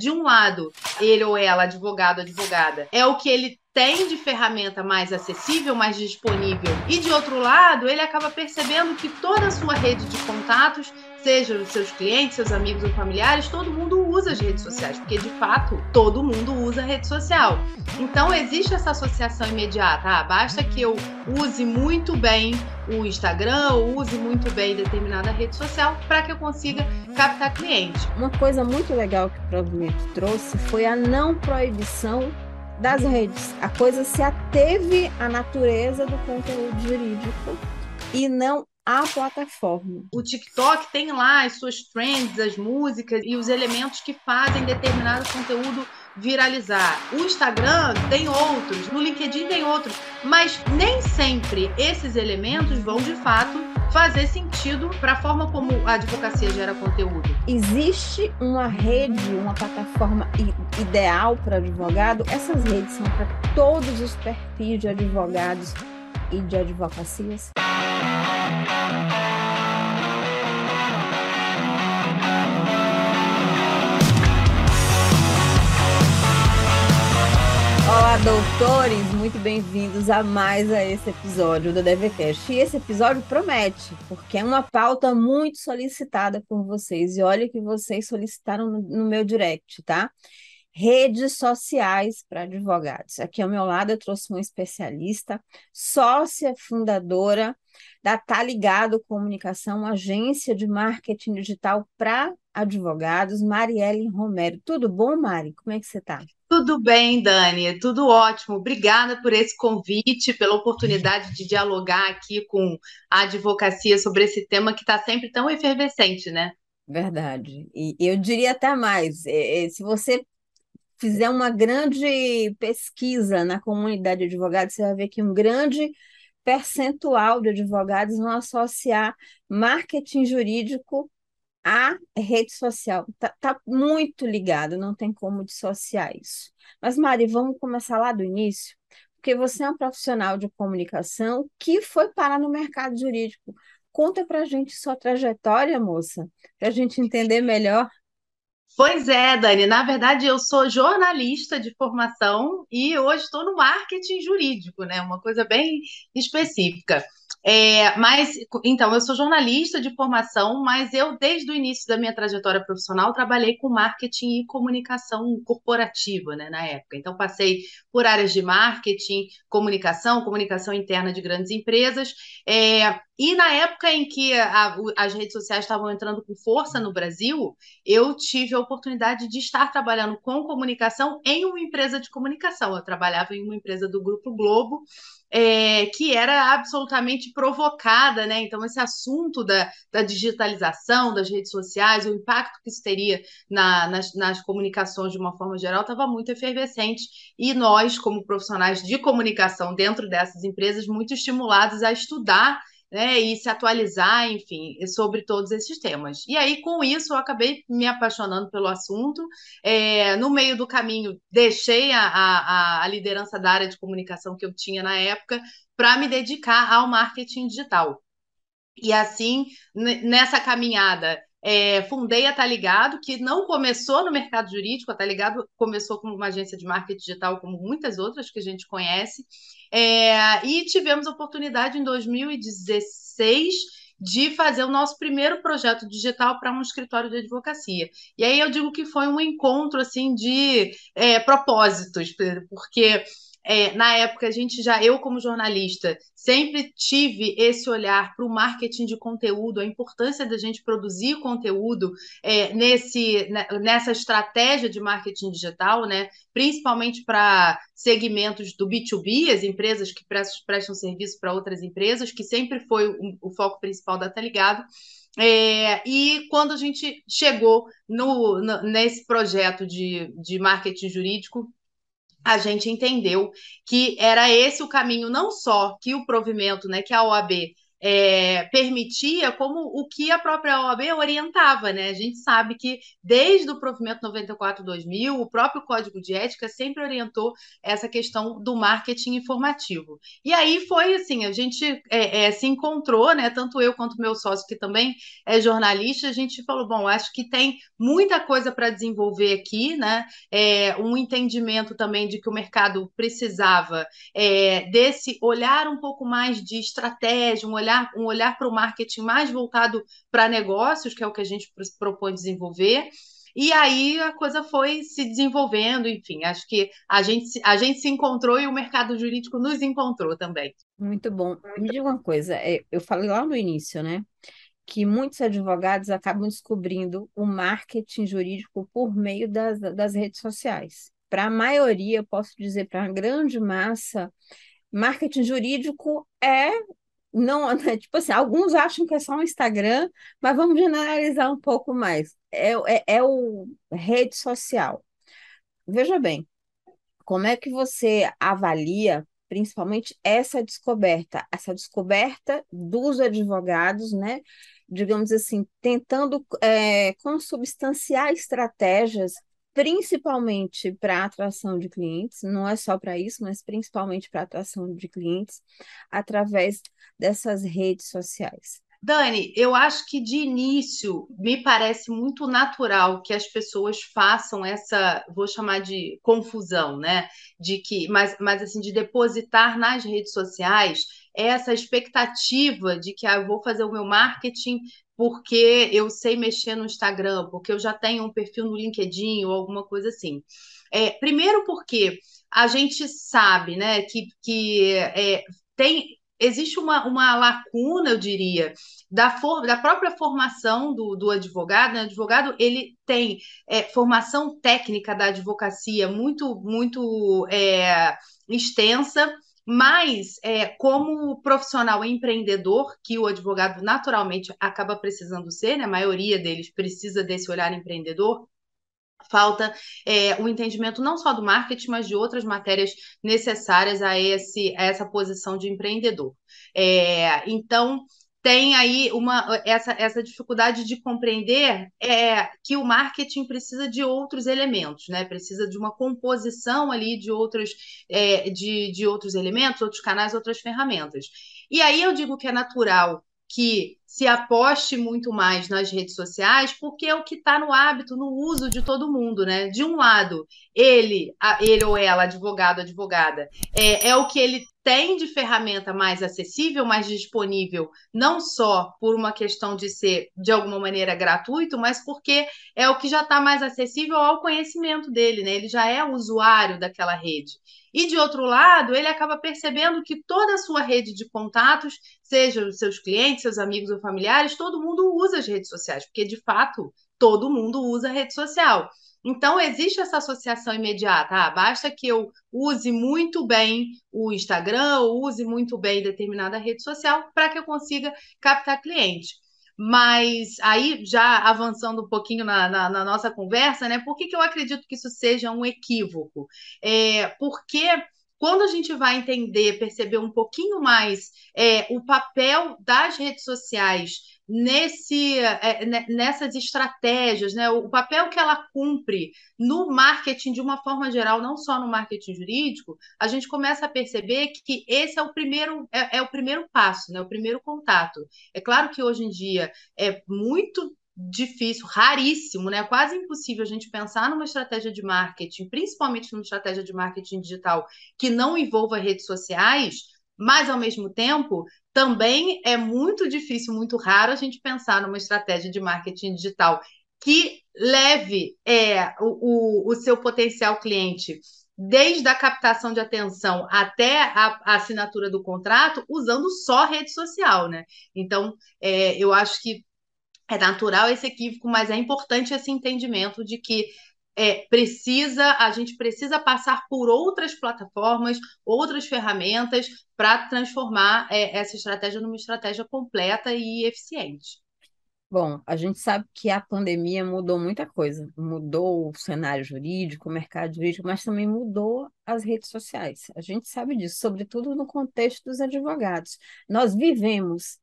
de um lado, ele ou ela, advogado, advogada, é o que ele tem de ferramenta mais acessível, mais disponível, e de outro lado, ele acaba percebendo que toda a sua rede de contatos, seja os seus clientes, seus amigos ou familiares, todo mundo usa as redes sociais, porque de fato todo mundo usa rede social. Então existe essa associação imediata. Ah, basta que eu use muito bem o Instagram ou use muito bem determinada rede social para que eu consiga captar cliente. Uma coisa muito legal que o provimento trouxe foi a não proibição das redes. A coisa se ateve à natureza do conteúdo jurídico e não à plataforma. O TikTok tem lá as suas trends, as músicas e os elementos que fazem determinado conteúdo viralizar. O Instagram tem outros, no LinkedIn tem outros, mas nem sempre esses elementos vão de fato fazer sentido para a forma como a advocacia gera conteúdo. Existe uma rede, uma plataforma ideal para advogado? Essas redes são para todos os perfis de advogados e de advocacias? Olá, doutores! Muito bem-vindos a mais a esse episódio do DVCast. E esse episódio promete, porque é uma pauta muito solicitada por vocês. E olha que vocês solicitaram no meu direct, tá? Redes sociais para advogados. Aqui ao meu lado eu trouxe uma especialista, sócia fundadora da Tá Ligado Comunicação, agência de marketing digital para advogados, Marielle Romero. Tudo bom, Mari? Como é que você está? Tudo bem, Dani, tudo ótimo. Obrigada por esse convite, pela oportunidade de dialogar aqui com a advocacia sobre esse tema que está sempre tão efervescente, né? Verdade. E eu diria até mais: é, é, se você fizer uma grande pesquisa na comunidade de advogados, você vai ver que um grande percentual de advogados vão associar marketing jurídico a rede social está tá muito ligado, não tem como dissociar isso. Mas, Mari, vamos começar lá do início, porque você é um profissional de comunicação que foi parar no mercado jurídico. Conta para a gente sua trajetória, moça, para a gente entender melhor. Pois é, Dani. Na verdade, eu sou jornalista de formação e hoje estou no marketing jurídico, né? Uma coisa bem específica. É, mas, então, eu sou jornalista de formação, mas eu, desde o início da minha trajetória profissional, trabalhei com marketing e comunicação corporativa, né, na época. Então, passei por áreas de marketing, comunicação, comunicação interna de grandes empresas. É, e na época em que a, as redes sociais estavam entrando com força no Brasil, eu tive a oportunidade de estar trabalhando com comunicação em uma empresa de comunicação. Eu trabalhava em uma empresa do Grupo Globo é, que era absolutamente provocada, né? Então, esse assunto da, da digitalização das redes sociais, o impacto que isso teria na, nas, nas comunicações de uma forma geral, estava muito efervescente. E nós, como profissionais de comunicação dentro dessas empresas, muito estimulados a estudar né, e se atualizar, enfim, sobre todos esses temas. E aí, com isso, eu acabei me apaixonando pelo assunto. É, no meio do caminho, deixei a, a, a liderança da área de comunicação que eu tinha na época para me dedicar ao marketing digital. E assim, nessa caminhada, é, fundei a Tá Ligado, que não começou no mercado jurídico, a Tá Ligado começou como uma agência de marketing digital, como muitas outras que a gente conhece, é, e tivemos a oportunidade em 2016 de fazer o nosso primeiro projeto digital para um escritório de advocacia. E aí eu digo que foi um encontro assim de é, propósitos, porque é, na época a gente já, eu como jornalista, sempre tive esse olhar para o marketing de conteúdo, a importância da gente produzir conteúdo é, nesse, né, nessa estratégia de marketing digital, né? principalmente para segmentos do B2B, as empresas que prestam, serviço para outras empresas, que sempre foi o, o foco principal da Tá Ligado. É, e quando a gente chegou no, no, nesse projeto de, de marketing jurídico, a gente entendeu que era esse o caminho, não só que o provimento, né, que a OAB é, permitia como o que a própria OAB orientava, né? A gente sabe que desde o provimento 94-2000, o próprio Código de Ética sempre orientou essa questão do marketing informativo. E aí foi assim, a gente é, é, se encontrou, né? Tanto eu quanto meu sócio, que também é jornalista, a gente falou, bom, acho que tem muita coisa para desenvolver aqui, né? É, um entendimento também de que o mercado precisava é, desse olhar um pouco mais de estratégia, um olhar olhar, um olhar para o marketing mais voltado para negócios, que é o que a gente propõe desenvolver. E aí a coisa foi se desenvolvendo, enfim, acho que a gente, a gente se encontrou e o mercado jurídico nos encontrou também. Muito bom. Me diga uma coisa, é, eu falei lá no início, né? Que muitos advogados acabam descobrindo o marketing jurídico por meio das, das redes sociais. Para a maioria, posso dizer, para a grande massa, marketing jurídico é não, né, tipo assim, alguns acham que é só um Instagram, mas vamos generalizar um pouco mais. É, é, é o rede social. Veja bem, como é que você avalia principalmente essa descoberta, essa descoberta dos advogados, né? Digamos assim, tentando é, consubstanciar estratégias principalmente para atração de clientes, não é só para isso, mas principalmente para atração de clientes, através dessas redes sociais. Dani, eu acho que de início me parece muito natural que as pessoas façam essa, vou chamar de confusão, né? De que, mas, mas assim, de depositar nas redes sociais essa expectativa de que ah, eu vou fazer o meu marketing porque eu sei mexer no Instagram, porque eu já tenho um perfil no LinkedIn ou alguma coisa assim. É, primeiro porque a gente sabe né, que, que é, tem, existe uma, uma lacuna, eu diria, da, for, da própria formação do, do advogado. Né? O advogado ele tem é, formação técnica da advocacia muito, muito é, extensa mas, é, como profissional empreendedor, que o advogado naturalmente acaba precisando ser, né? a maioria deles precisa desse olhar empreendedor, falta é, o entendimento não só do marketing, mas de outras matérias necessárias a, esse, a essa posição de empreendedor. É, então, tem aí uma, essa, essa dificuldade de compreender é, que o marketing precisa de outros elementos, né? Precisa de uma composição ali de outros, é, de, de outros elementos, outros canais, outras ferramentas. E aí eu digo que é natural que se aposte muito mais nas redes sociais, porque é o que está no hábito, no uso de todo mundo, né? De um lado, ele, ele ou ela, advogado, advogada, é, é o que ele tem de ferramenta mais acessível, mais disponível, não só por uma questão de ser de alguma maneira gratuito, mas porque é o que já está mais acessível ao conhecimento dele, né? Ele já é usuário daquela rede. E de outro lado, ele acaba percebendo que toda a sua rede de contatos, seja os seus clientes, seus amigos ou familiares, todo mundo usa as redes sociais, porque de fato todo mundo usa a rede social. Então, existe essa associação imediata. Ah, basta que eu use muito bem o Instagram, ou use muito bem determinada rede social para que eu consiga captar cliente. Mas aí, já avançando um pouquinho na, na, na nossa conversa, né? Por que, que eu acredito que isso seja um equívoco? É, porque quando a gente vai entender, perceber um pouquinho mais é, o papel das redes sociais nesse, é, nessas estratégias, né? o papel que ela cumpre no marketing de uma forma geral, não só no marketing jurídico, a gente começa a perceber que esse é o primeiro, é, é o primeiro passo, né? o primeiro contato. É claro que hoje em dia é muito difícil, raríssimo, né? Quase impossível a gente pensar numa estratégia de marketing, principalmente numa estratégia de marketing digital que não envolva redes sociais, mas ao mesmo tempo também é muito difícil, muito raro a gente pensar numa estratégia de marketing digital que leve é, o, o, o seu potencial cliente desde a captação de atenção até a, a, assinatura do contrato, usando só rede social, né? Então, é, eu acho que é natural esse equívoco, mas é importante esse entendimento de que é, precisa, a gente precisa passar por outras plataformas, outras ferramentas para transformar é, essa estratégia numa estratégia completa e eficiente. Bom, a gente sabe que a pandemia mudou muita coisa. Mudou o cenário jurídico, o mercado jurídico, mas também mudou as redes sociais. A gente sabe disso, sobretudo no contexto dos advogados. Nós vivemos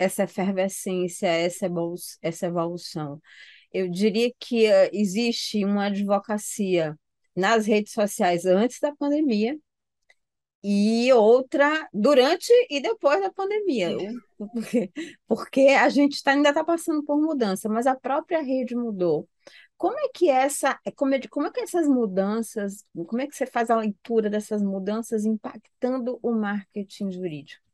essa efervescência, essa evolução, essa evolução? Eu diria que uh, existe uma advocacia nas redes sociais antes da pandemia e outra durante e depois da pandemia. Porque, porque a gente tá, ainda está passando por mudança, mas a própria rede mudou. Como é que essa, como é, como é que essas mudanças, como é que você faz a leitura dessas mudanças impactando o marketing jurídico?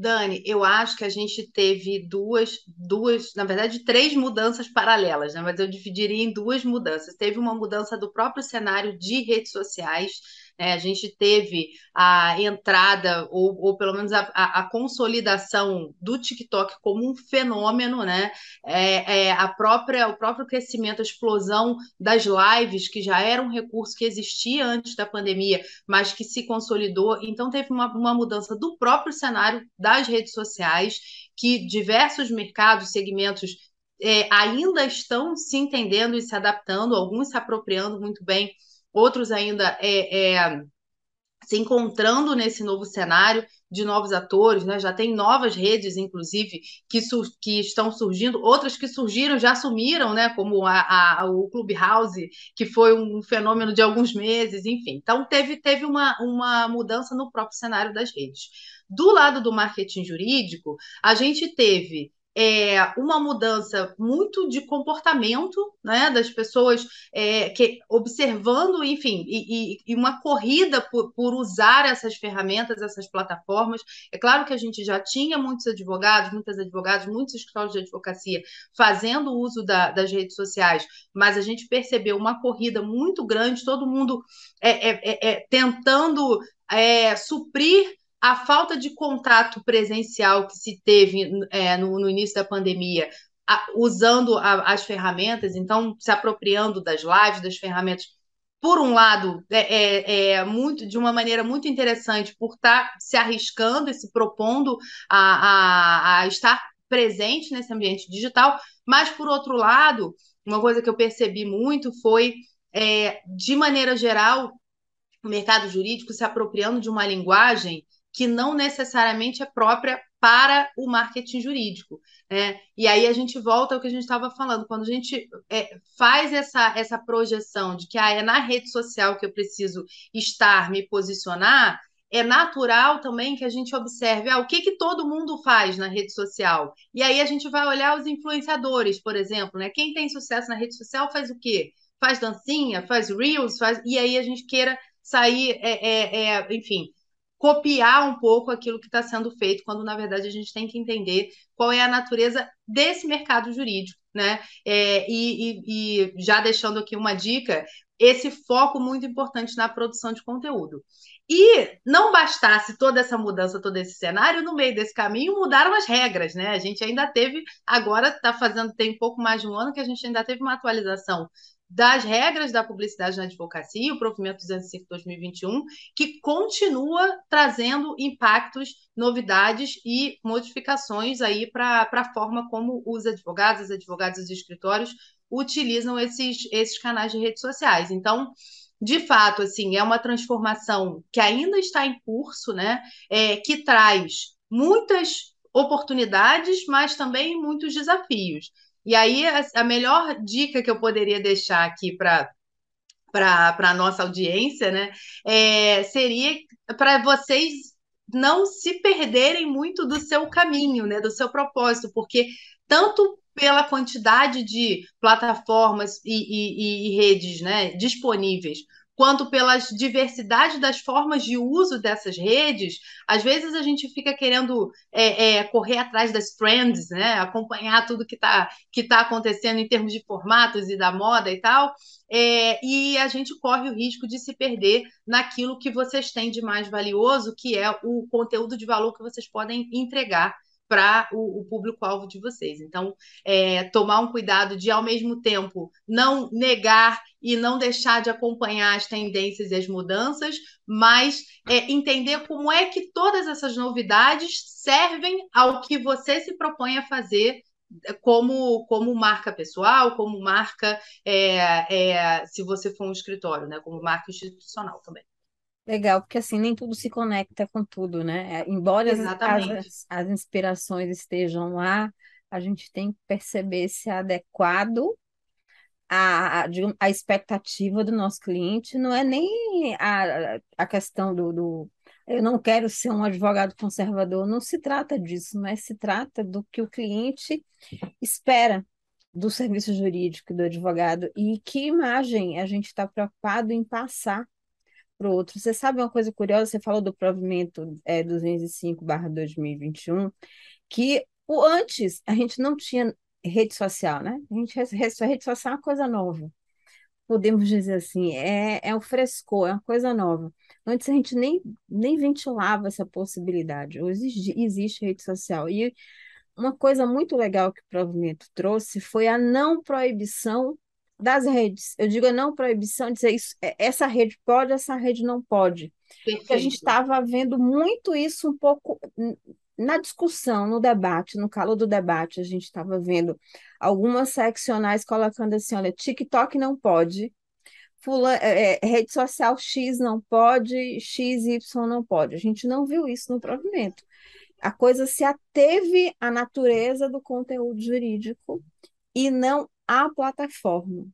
Dani, eu acho que a gente teve duas, duas, na verdade, três mudanças paralelas, né? Mas eu dividiria em duas mudanças. Teve uma mudança do próprio cenário de redes sociais, né? A gente teve a entrada, ou, ou pelo menos a, a, a, consolidação do TikTok como um fenômeno, né? É, é, a própria, o próprio crescimento, a explosão das lives, que já era um recurso que existia antes da pandemia, mas que se consolidou. Então, teve uma, uma mudança do próprio cenário das redes sociais, que diversos mercados, segmentos é, ainda estão se entendendo e se adaptando, alguns se apropriando muito bem outros ainda é, é, se encontrando nesse novo cenário de novos atores, né? Já tem novas redes, inclusive, que, que estão surgindo, outras que surgiram já sumiram, né? Como a, a, o Clubhouse, que foi um fenômeno de alguns meses, enfim. Então teve, teve uma, uma mudança no próprio cenário das redes. Do lado do marketing jurídico, a gente teve é, uma mudança muito de comportamento né, das pessoas é, que observando, enfim, e, e, e uma corrida por, por, usar essas ferramentas, essas plataformas. É claro que a gente já tinha muitos advogados, muitas advogadas, muitos escritórios de advocacia fazendo uso da, das redes sociais, mas a gente percebeu uma corrida muito grande, todo mundo é, é, é, é tentando suprir a falta de contato presencial que se teve é, no, no, início da pandemia, a, usando a, as ferramentas, então se apropriando das lives, das ferramentas, por um lado, é, é, é muito de uma maneira muito interessante por estar se arriscando e se propondo a, a, a estar presente nesse ambiente digital, mas por outro lado, uma coisa que eu percebi muito foi, é, de maneira geral, o mercado jurídico se apropriando de uma linguagem que não necessariamente é própria para o marketing jurídico. Né? E aí a gente volta ao que a gente estava falando, quando a gente é, faz essa, essa projeção de que ah, é na rede social que eu preciso estar, me posicionar, é natural também que a gente observe ah, o que, que todo mundo faz na rede social. E aí a gente vai olhar os influenciadores, por exemplo, né? Quem tem sucesso na rede social faz o quê? Faz dancinha, faz reels, faz... e aí a gente queira sair, é, é, é enfim, copiar um pouco aquilo que está sendo feito, quando na verdade a gente tem que entender qual é a natureza desse mercado jurídico, né? É, e, e, e já deixando aqui uma dica, esse foco muito importante na produção de conteúdo. E não bastasse toda essa mudança, todo esse cenário, no meio desse caminho mudaram as regras, né? A gente ainda teve, agora está fazendo, tem pouco mais de um ano que a gente ainda teve uma atualização das regras da publicidade na advocacia, o provimento 205-2021, que continua trazendo impactos, novidades e modificações aí para a forma como os advogados, as advogadas e os escritórios utilizam esses, esses canais de redes sociais. Então, de fato, assim, é uma transformação que ainda está em curso, né? É, que traz muitas oportunidades, mas também muitos desafios. E aí, a, a melhor dica que eu poderia deixar aqui para para a nossa audiência, né, é, seria para vocês não se perderem muito do seu caminho, né, do seu propósito, porque tanto pela quantidade de plataformas e, e, e redes né, disponíveis, quanto pela diversidade das formas de uso dessas redes, às vezes a gente fica querendo é, é, correr atrás das trends, né? acompanhar tudo que está que tá acontecendo em termos de formatos e da moda e tal, é, e a gente corre o risco de se perder naquilo que vocês têm de mais valioso, que é o conteúdo de valor que vocês podem entregar para o, o público-alvo de vocês. Então, é, tomar um cuidado de, ao mesmo tempo, não negar e não deixar de acompanhar as tendências e as mudanças, mas é, entender como é que todas essas novidades servem ao que você se propõe a fazer como, como marca pessoal, como marca, é, é, se você for um escritório, né, como marca institucional também. Legal, porque assim, nem tudo se conecta com tudo, né? É, embora as, Exatamente. as, as inspirações estejam lá, a gente tem que perceber se é adequado à, à expectativa do nosso cliente, não é nem a, a questão do, do eu não quero ser um advogado conservador, não se trata disso, mas se trata do que o cliente espera do serviço jurídico do advogado e que imagem a gente está preocupado em passar para o outro. Você sabe uma coisa curiosa? Você falou do provimento é, 205/2021, que o antes a gente não tinha rede social, né? A gente a rede social é uma coisa nova. Podemos dizer assim, é, é um frescor, é uma coisa nova. Antes a gente nem, nem ventilava essa possibilidade. Hoje existe rede social. E uma coisa muito legal que o provimento trouxe foi a não proibição das redes. Eu digo a não proibição, dizer isso, é, essa rede pode, essa rede não pode. Porque a gente estava vendo muito isso um pouco na discussão, no debate, no calor do debate, a gente estava vendo algumas seccionais colocando assim, olha, TikTok não pode, Fula, é, é, rede social X não pode, XY não pode. A gente não viu isso no provimento. A coisa se ateve à natureza do conteúdo jurídico e não à plataforma.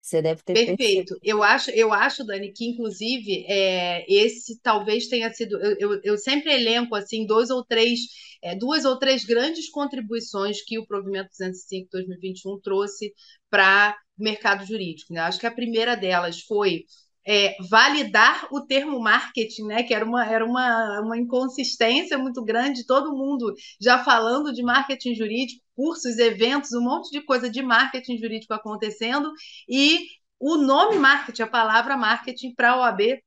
Você deve ter percebido. Perfeito. Eu acho, eu acho, Dani, que inclusive é, esse talvez tenha sido. Eu, eu, eu sempre elenco assim dois ou três, é, duas ou três grandes contribuições que o Provimento 205 2021 trouxe para o mercado jurídico. Né? Acho que a primeira delas foi é, validar o termo marketing, né? Que era uma, era uma, uma inconsistência muito grande, todo mundo já falando de marketing jurídico, cursos, eventos, um monte de coisa de marketing jurídico acontecendo, e o nome marketing, a palavra marketing para a OAB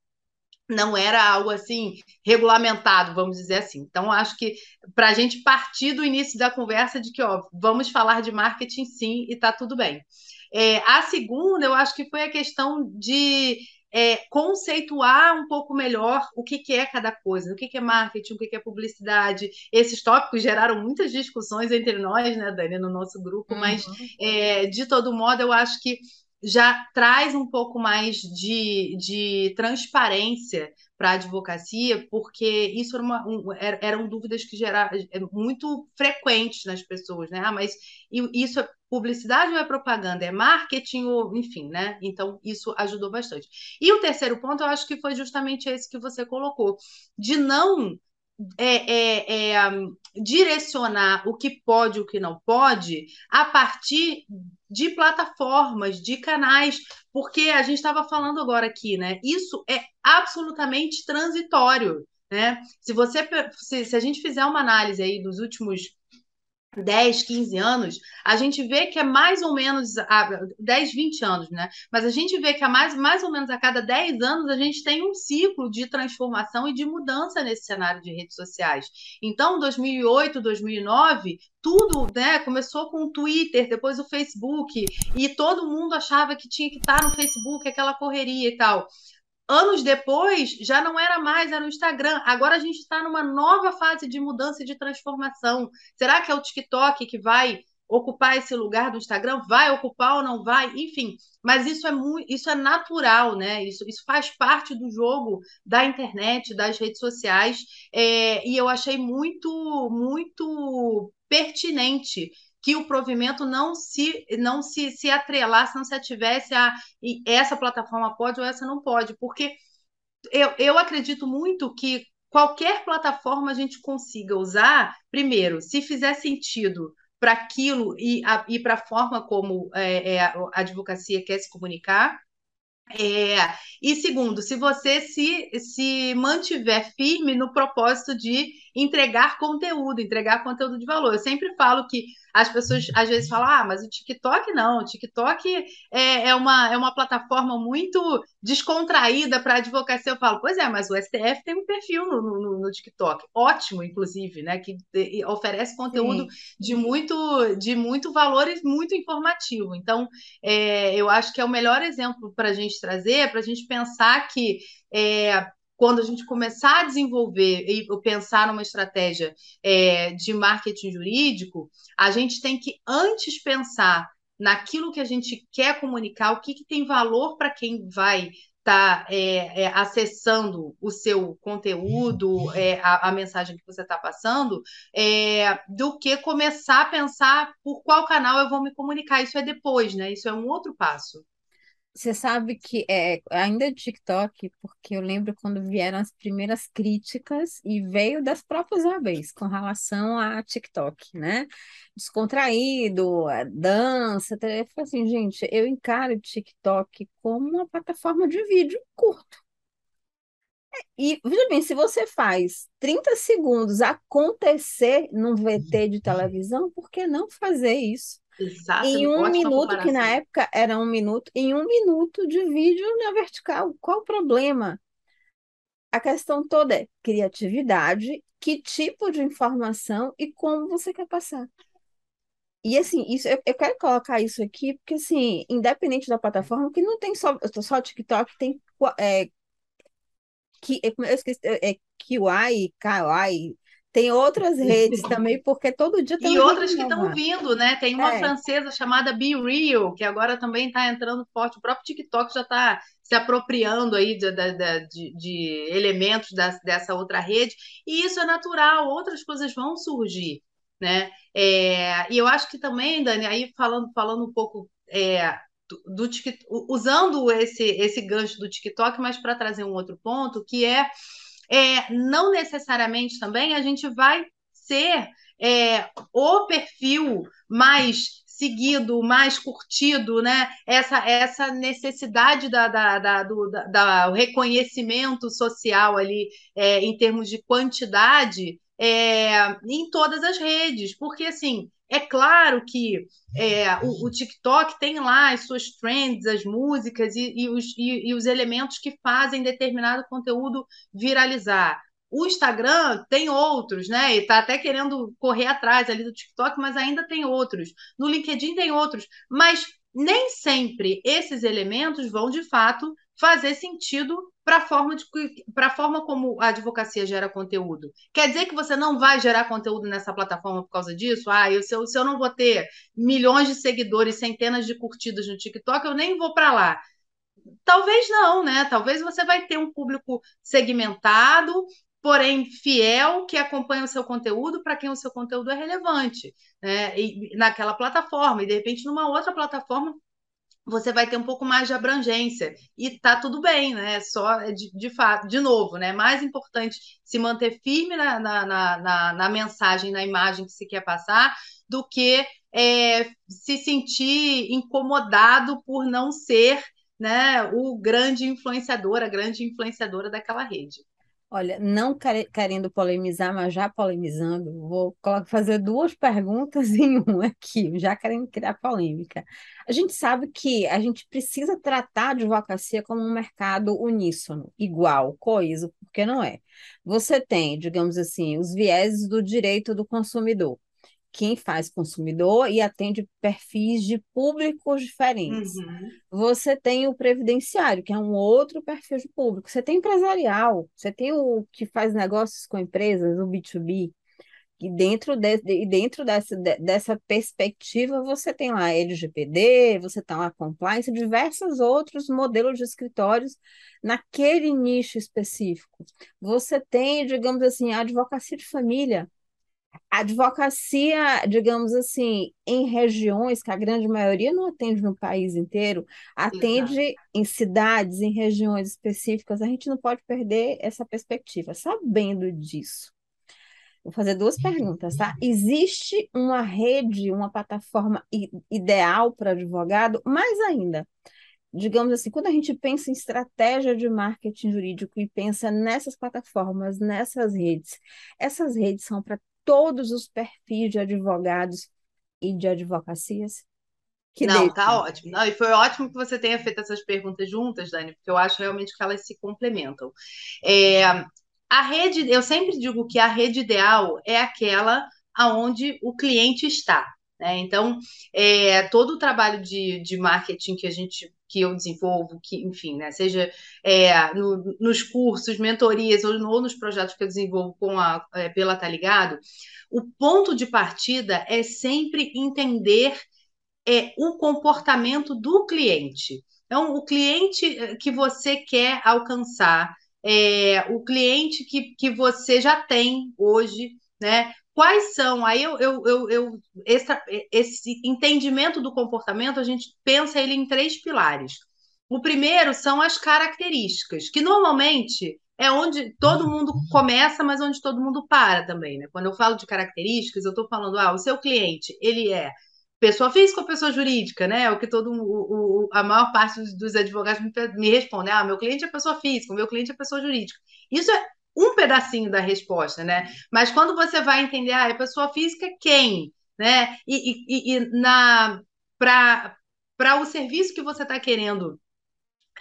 não era algo assim regulamentado, vamos dizer assim. Então, acho que para a gente partir do início da conversa de que ó, vamos falar de marketing sim e está tudo bem. É, a segunda, eu acho que foi a questão de é, conceituar um pouco melhor o que, que é cada coisa, o que, que é marketing, o que, que é publicidade. Esses tópicos geraram muitas discussões entre nós, né, Dani, no nosso grupo, mas Uhum. é, de todo modo, eu acho que já traz um pouco mais de, de transparência para a advocacia, porque isso era uma, um, eram dúvidas que geraram é, muito frequentes nas pessoas, né? Ah, mas isso é publicidade ou é propaganda? É marketing ou enfim, né? Então isso ajudou bastante. E o terceiro ponto, eu acho que foi justamente esse que você colocou, de não é, é, é, direcionar o que pode e o que não pode a partir de plataformas, de canais, porque a gente estava falando agora aqui, né? Isso é absolutamente transitório, né? Se você se, se a gente fizer uma análise aí dos últimos 10, 15 anos, a gente vê que é mais ou menos a 10, 20 anos, né? Mas a gente vê que a mais, mais ou menos a cada 10 anos a gente tem um ciclo de transformação e de mudança nesse cenário de redes sociais. Então, 2008, 2009, tudo, né, começou com o Twitter, depois o Facebook, e todo mundo achava que tinha que estar no Facebook, aquela correria e tal anos depois, já não era mais, era o Instagram. Agora a gente está numa nova fase de mudança e de transformação. Será que é o TikTok que vai ocupar esse lugar do Instagram? Vai ocupar ou não vai? Enfim, mas isso é muito, isso é natural, né? Isso, isso faz parte do jogo da internet, das redes sociais, é, e eu achei muito, muito pertinente que o provimento não se não se, se atrelasse, não se ativesse a essa plataforma pode ou essa não pode, porque eu, eu acredito muito que qualquer plataforma a gente consiga usar, primeiro, se fizer sentido para aquilo e, e para a forma como é, é, a advocacia quer se comunicar, é, e segundo, se você se, se mantiver firme no propósito de entregar conteúdo, entregar conteúdo de valor. Eu sempre falo que as pessoas às vezes falam, ah, mas o TikTok não, o TikTok é, é, uma, é uma plataforma muito descontraída para advocacia. Eu falo, pois é, mas o STF tem um perfil no, no, no TikTok, ótimo, inclusive, né? Que oferece conteúdo Sim. de muito, de muito valor e muito informativo. Então, é, eu acho que é o melhor exemplo para a gente trazer, para a gente pensar que é, quando a gente começar a desenvolver e pensar numa estratégia é, de marketing jurídico, a gente tem que antes pensar naquilo que a gente quer comunicar, o que, que tem valor para quem vai estar tá, é, é, acessando o seu conteúdo, é, a, a, mensagem que você está passando, é, do que começar a pensar por qual canal eu vou me comunicar. Isso é depois, né? Isso é um outro passo. Você sabe que é ainda é TikTok, porque eu lembro quando vieram as primeiras críticas e veio das próprias OABs com relação a TikTok, né? Descontraído, dança, eu falei assim, gente, eu encaro o TikTok como uma plataforma de vídeo curto. E, veja bem, se você faz 30 segundos acontecer num VT de televisão, por que não fazer isso? Em um minuto, que na época era um minuto, em um minuto de vídeo na vertical. Qual o problema? A questão toda é criatividade, que tipo de informação e como você quer passar. E assim, isso eu, eu quero colocar isso aqui, porque assim, independente da plataforma, que não tem só, só TikTok, tem é, que, eu esqueci, é, é QI, KI, tem outras redes também, porque todo dia tem E outras que estão vindo, né? Tem uma é. francesa chamada Be Real, que agora também está entrando forte. O próprio TikTok já está se apropriando aí de, de, de, de elementos da, dessa outra rede. E isso é natural, outras coisas vão surgir, né? É, e eu acho que também, Dani, aí falando, falando um pouco é, do, do TikTok, usando esse, esse gancho do TikTok, mas para trazer um outro ponto, que é é, não necessariamente também a gente vai ser é, o perfil mais seguido, mais curtido, né? Essa, essa necessidade da, da, da do da, da reconhecimento social ali é, em termos de quantidade é, em todas as redes, porque assim é claro que é, o, o, TikTok tem lá as suas trends, as músicas e, e, os, e, e os elementos que fazem determinado conteúdo viralizar. O Instagram tem outros, né? E está até querendo correr atrás ali do TikTok, mas ainda tem outros. No LinkedIn tem outros. Mas nem sempre esses elementos vão, de fato, fazer sentido para a forma, forma como a advocacia gera conteúdo. Quer dizer que você não vai gerar conteúdo nessa plataforma por causa disso? Ah, eu, se, eu, se eu não vou ter milhões de seguidores, centenas de curtidas no TikTok, eu nem vou para lá. Talvez não, né? Talvez você vai ter um público segmentado, porém fiel, que acompanha o seu conteúdo, para quem o seu conteúdo é relevante, né? E, naquela plataforma, e de repente numa outra plataforma você vai ter um pouco mais de abrangência e tá tudo bem, né? Só de, de fato, de novo, né? Mais importante se manter firme na, na, na, na mensagem, na imagem que se quer passar, do que é, se sentir incomodado por não ser né, o grande influenciador, a grande influenciadora daquela rede. Olha, não querendo polemizar, mas já polemizando, vou fazer duas perguntas em uma aqui, já querendo criar polêmica. A gente sabe que a gente precisa tratar a advocacia como um mercado uníssono, igual, coeso, porque não é. Você tem, digamos assim, os vieses do direito do consumidor quem faz consumidor e atende perfis de públicos diferentes. Uhum. Você tem o previdenciário, que é um outro perfil de público. Você tem empresarial, você tem o que faz negócios com empresas, o B2B. E dentro, de, dentro dessa, dessa perspectiva, você tem lá LGPD, você tem lá compliance, diversos outros modelos de escritórios naquele nicho específico. Você tem, digamos assim, a advocacia de família, a advocacia, digamos assim, em regiões que a grande maioria não atende no país inteiro, atende Exato. em cidades, em regiões específicas, a gente não pode perder essa perspectiva. Sabendo disso, vou fazer duas perguntas, tá? Existe uma rede, uma plataforma ideal para advogado? Mais ainda, digamos assim, quando a gente pensa em estratégia de marketing jurídico e pensa nessas plataformas, nessas redes, essas redes são para todos os perfis de advogados e de advocacias? Que Não, tá ótimo. Não, e foi ótimo que você tenha feito essas perguntas juntas, Dani, porque eu acho realmente que elas se complementam. É, a rede, eu sempre digo que a rede ideal é aquela aonde o cliente está. Né? Então, é, todo o trabalho de, de marketing que a gente que eu desenvolvo, que, enfim, né, seja é, no, nos cursos, mentorias ou, ou, nos projetos que eu desenvolvo com a, é, pela Tá Ligado, o ponto de partida é sempre entender é o comportamento do cliente. Então, o cliente eh, que você quer alcançar, é, o cliente que, que você já tem hoje, né? Quais são? Aí eu, eu, eu, eu esse, esse entendimento do comportamento, a gente pensa ele em três pilares. O primeiro são as características, que normalmente é onde todo mundo começa, mas onde todo mundo para também, né? Quando eu falo de características, eu estou falando, ah, o seu cliente, ele é pessoa física ou pessoa jurídica, né? É o que todo o, o, a maior parte dos advogados me, me responde, ah, meu cliente é pessoa física, o meu cliente é pessoa jurídica. Isso é um pedacinho da resposta, né? Mas quando você vai entender, ah, é pessoa física quem, né? E, e, e na para o serviço que você está querendo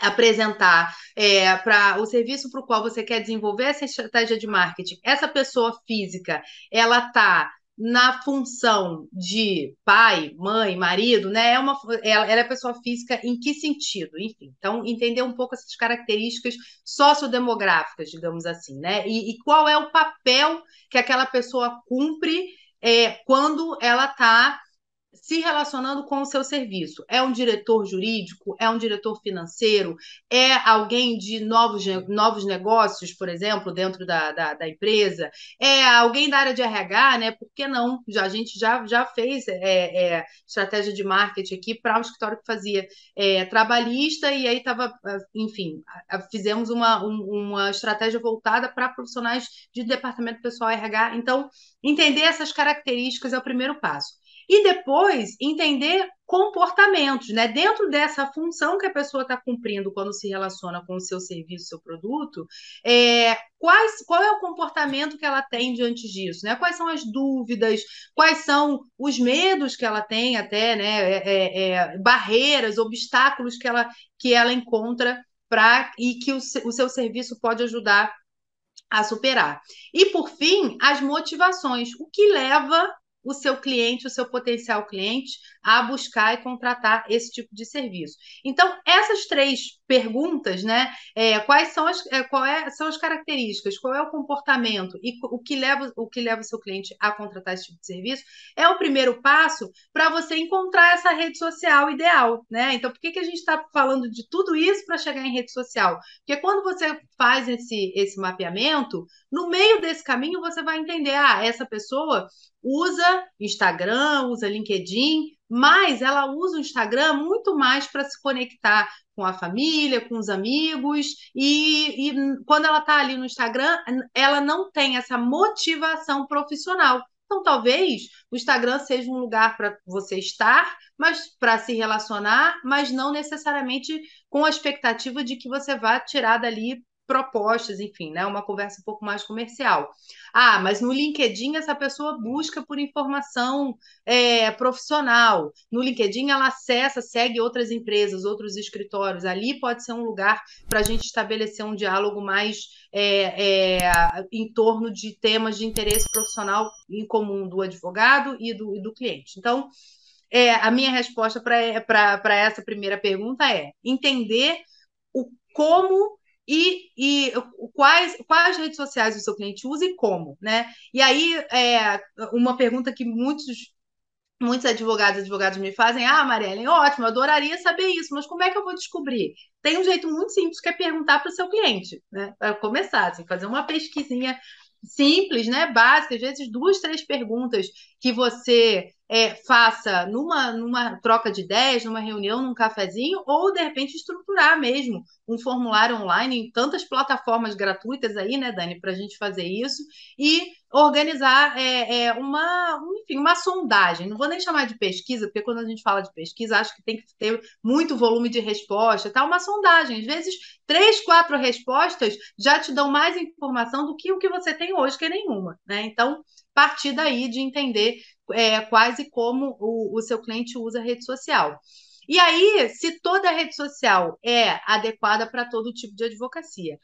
apresentar é, para o serviço para o qual você quer desenvolver essa estratégia de marketing, essa pessoa física, ela está na função de pai, mãe, marido, né? É uma, ela, ela, é pessoa física em que sentido? Enfim, então entender um pouco essas características sociodemográficas, digamos assim, né? E, e qual é o papel que aquela pessoa cumpre é, quando ela está se relacionando com o seu serviço. É um diretor jurídico? É um diretor financeiro? É alguém de novos, novos negócios, por exemplo, dentro da, da, da empresa? É alguém da área de RH, né? Por que não? Já, a gente já, já fez é, é, estratégia de marketing aqui para um escritório que fazia é, trabalhista e aí estava, enfim, fizemos uma, uma estratégia voltada para profissionais de departamento pessoal RH. Então, entender essas características é o primeiro passo e depois entender comportamentos, né? Dentro dessa função que a pessoa está cumprindo quando se relaciona com o seu serviço, seu produto, é, quais, qual é o comportamento que ela tem diante disso, né? Quais são as dúvidas, quais são os medos que ela tem até, né? É, é, é barreiras, obstáculos que ela, que ela encontra para e que o, o seu serviço pode ajudar a superar. E por fim, as motivações, o que leva o seu cliente, o seu potencial cliente, a buscar e contratar esse tipo de serviço. Então, essas três perguntas, né? É, quais são as, é, qual é, são as características, qual é o comportamento e o que leva o que leva o seu cliente a contratar esse tipo de serviço, é o primeiro passo para você encontrar essa rede social ideal, né? Então, por que, que a gente está falando de tudo isso para chegar em rede social? Porque quando você faz esse, esse mapeamento, no meio desse caminho você vai entender, ah, essa pessoa usa Instagram, usa LinkedIn, mas ela usa o Instagram muito mais para se conectar com a família, com os amigos, e, e quando ela está ali no Instagram, ela não tem essa motivação profissional. Então, talvez o Instagram seja um lugar para você estar, mas para se relacionar, mas não necessariamente com a expectativa de que você vá tirar dali propostas, enfim, né? Uma conversa um pouco mais comercial. Ah, mas no LinkedIn essa pessoa busca por informação é, profissional. No LinkedIn ela acessa, segue outras empresas, outros escritórios. Ali pode ser um lugar para a gente estabelecer um diálogo mais é, é, em torno de temas de interesse profissional em comum do advogado e do, e do cliente. Então, é, a minha resposta para essa primeira pergunta é entender o como e, e quais, quais redes sociais o seu cliente usa e como, né? E aí, é, uma pergunta que muitos muitos advogados e advogados me fazem, ah, Marielle, ótimo, eu adoraria saber isso, mas como é que eu vou descobrir? Tem um jeito muito simples que é perguntar para o seu cliente, né? Para começar, assim, fazer uma pesquisinha simples, né? Básica, às vezes duas, três perguntas que você é, faça numa, numa troca de ideias, numa reunião, num cafezinho, ou de repente estruturar mesmo um formulário online em tantas plataformas gratuitas aí, né, Dani, para a gente fazer isso e organizar é, é, uma, enfim, uma sondagem. Não vou nem chamar de pesquisa, porque quando a gente fala de pesquisa, acho que tem que ter muito volume de resposta, tá? Uma sondagem. Às vezes, três, quatro respostas já te dão mais informação do que o que você tem hoje, que é nenhuma, né? Então, partir daí de entender é, quais e como o, o seu cliente usa a rede social. E aí, se toda rede social é adequada para todo tipo de advocacia,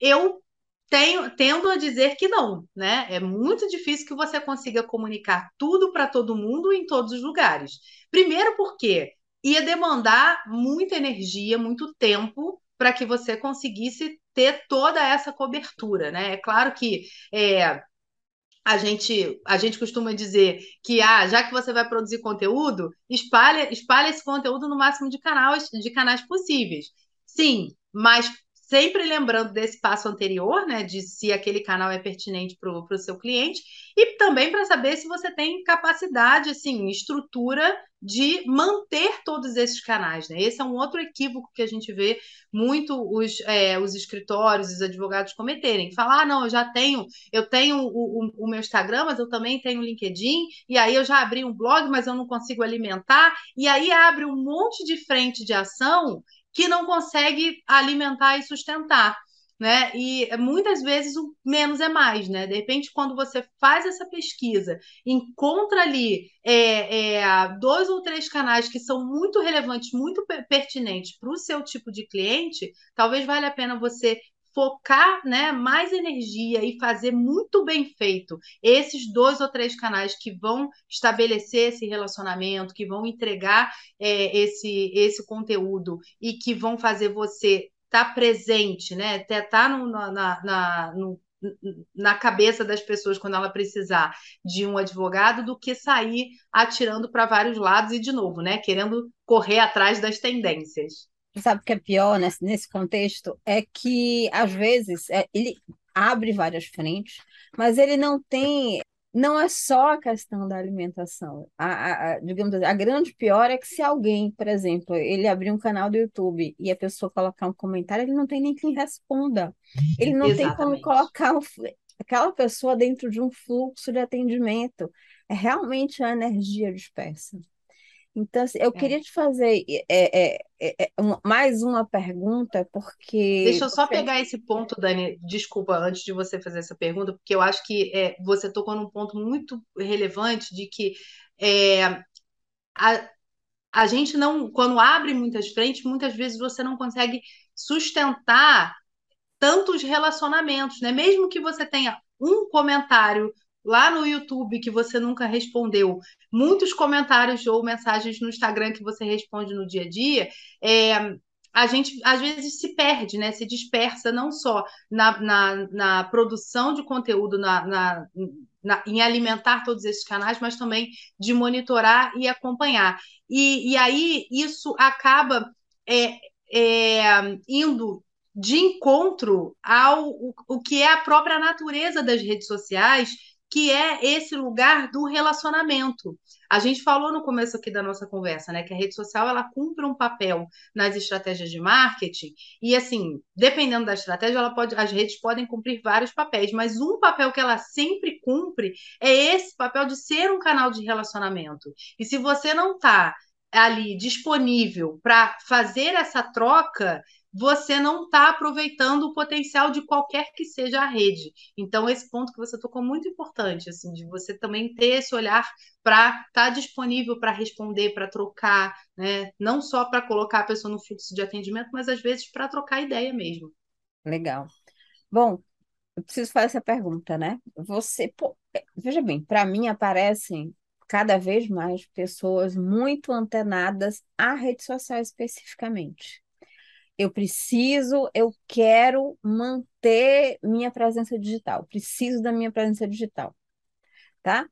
eu tenho, tendo a dizer que não, né? É muito difícil que você consiga comunicar tudo para todo mundo em todos os lugares. Primeiro, porque ia demandar muita energia, muito tempo para que você conseguisse ter toda essa cobertura, né? É claro que é, a gente, a gente costuma dizer que ah, já que você vai produzir conteúdo, espalha, espalha esse conteúdo no máximo de canais, de canais possíveis. Sim, mas sempre lembrando desse passo anterior, né, de se aquele canal é pertinente para o seu cliente, e também para saber se você tem capacidade, assim, estrutura de manter todos esses canais, né? Esse é um outro equívoco que a gente vê muito os, é, os escritórios, os advogados cometerem. Falar, ah, não, eu já tenho, eu tenho o, o, o meu Instagram, mas eu também tenho o LinkedIn, e aí eu já abri um blog, mas eu não consigo alimentar, e aí abre um monte de frente de ação que não consegue alimentar e sustentar. Né? E muitas vezes o menos é mais, né? De repente, quando você faz essa pesquisa, encontra ali é, é, dois ou três canais que são muito relevantes, muito pertinentes para o seu tipo de cliente, talvez valha a pena você focar né, mais energia e fazer muito bem feito esses dois ou três canais que vão estabelecer esse relacionamento, que vão entregar é, esse, esse conteúdo e que vão fazer você estar tá presente, né? Estar tá na, na, na cabeça das pessoas quando ela precisar de um advogado do que sair atirando para vários lados e de novo, né, querendo correr atrás das tendências sabe o que é pior nesse, nesse contexto? É que, às vezes, é, ele abre várias frentes, mas ele não tem. Não é só a questão da alimentação. A, a, digamos assim, a grande pior é que se alguém, por exemplo, ele abrir um canal do YouTube e a pessoa colocar um comentário, ele não tem nem quem responda. Ele não Exatamente. tem como colocar o, aquela pessoa dentro de um fluxo de atendimento. É realmente a energia dispersa. Então, assim, eu é. queria te fazer é, é, é, é mais uma pergunta, porque. Deixa eu só pegar esse ponto, Dani, desculpa, antes de você fazer essa pergunta, porque eu acho que é, você tocou num ponto muito relevante de que a, a gente não, quando abre muitas frentes, muitas vezes você não consegue sustentar tantos relacionamentos, né? Mesmo que você tenha um comentário lá no YouTube que você nunca respondeu, muitos comentários ou mensagens no Instagram que você responde no dia a dia, é, a gente às vezes se perde, né? Se dispersa não só na, na, na produção de conteúdo, na, na, na, em alimentar todos esses canais, mas também de monitorar e acompanhar. E, e aí isso acaba é, é, indo de encontro ao o, o que é a própria natureza das redes sociais que é esse lugar do relacionamento. A gente falou no começo aqui da nossa conversa, né, que a rede social ela cumpre um papel nas estratégias de marketing e assim, dependendo da estratégia, ela pode, as redes podem cumprir vários papéis, mas um papel que ela sempre cumpre é esse papel de ser um canal de relacionamento. E se você não está ali disponível para fazer essa troca, você não está aproveitando o potencial de qualquer que seja a rede. Então, esse ponto que você tocou muito importante, assim, de você também ter esse olhar para estar tá disponível para responder, para trocar, né? Não só para colocar a pessoa no fluxo de atendimento, mas às vezes para trocar ideia mesmo. Legal. Bom, eu preciso fazer essa pergunta, né? Você, pô, é, veja bem, para mim aparecem cada vez mais pessoas muito antenadas à rede social especificamente eu preciso, eu quero manter minha presença digital, preciso da minha presença digital, tá?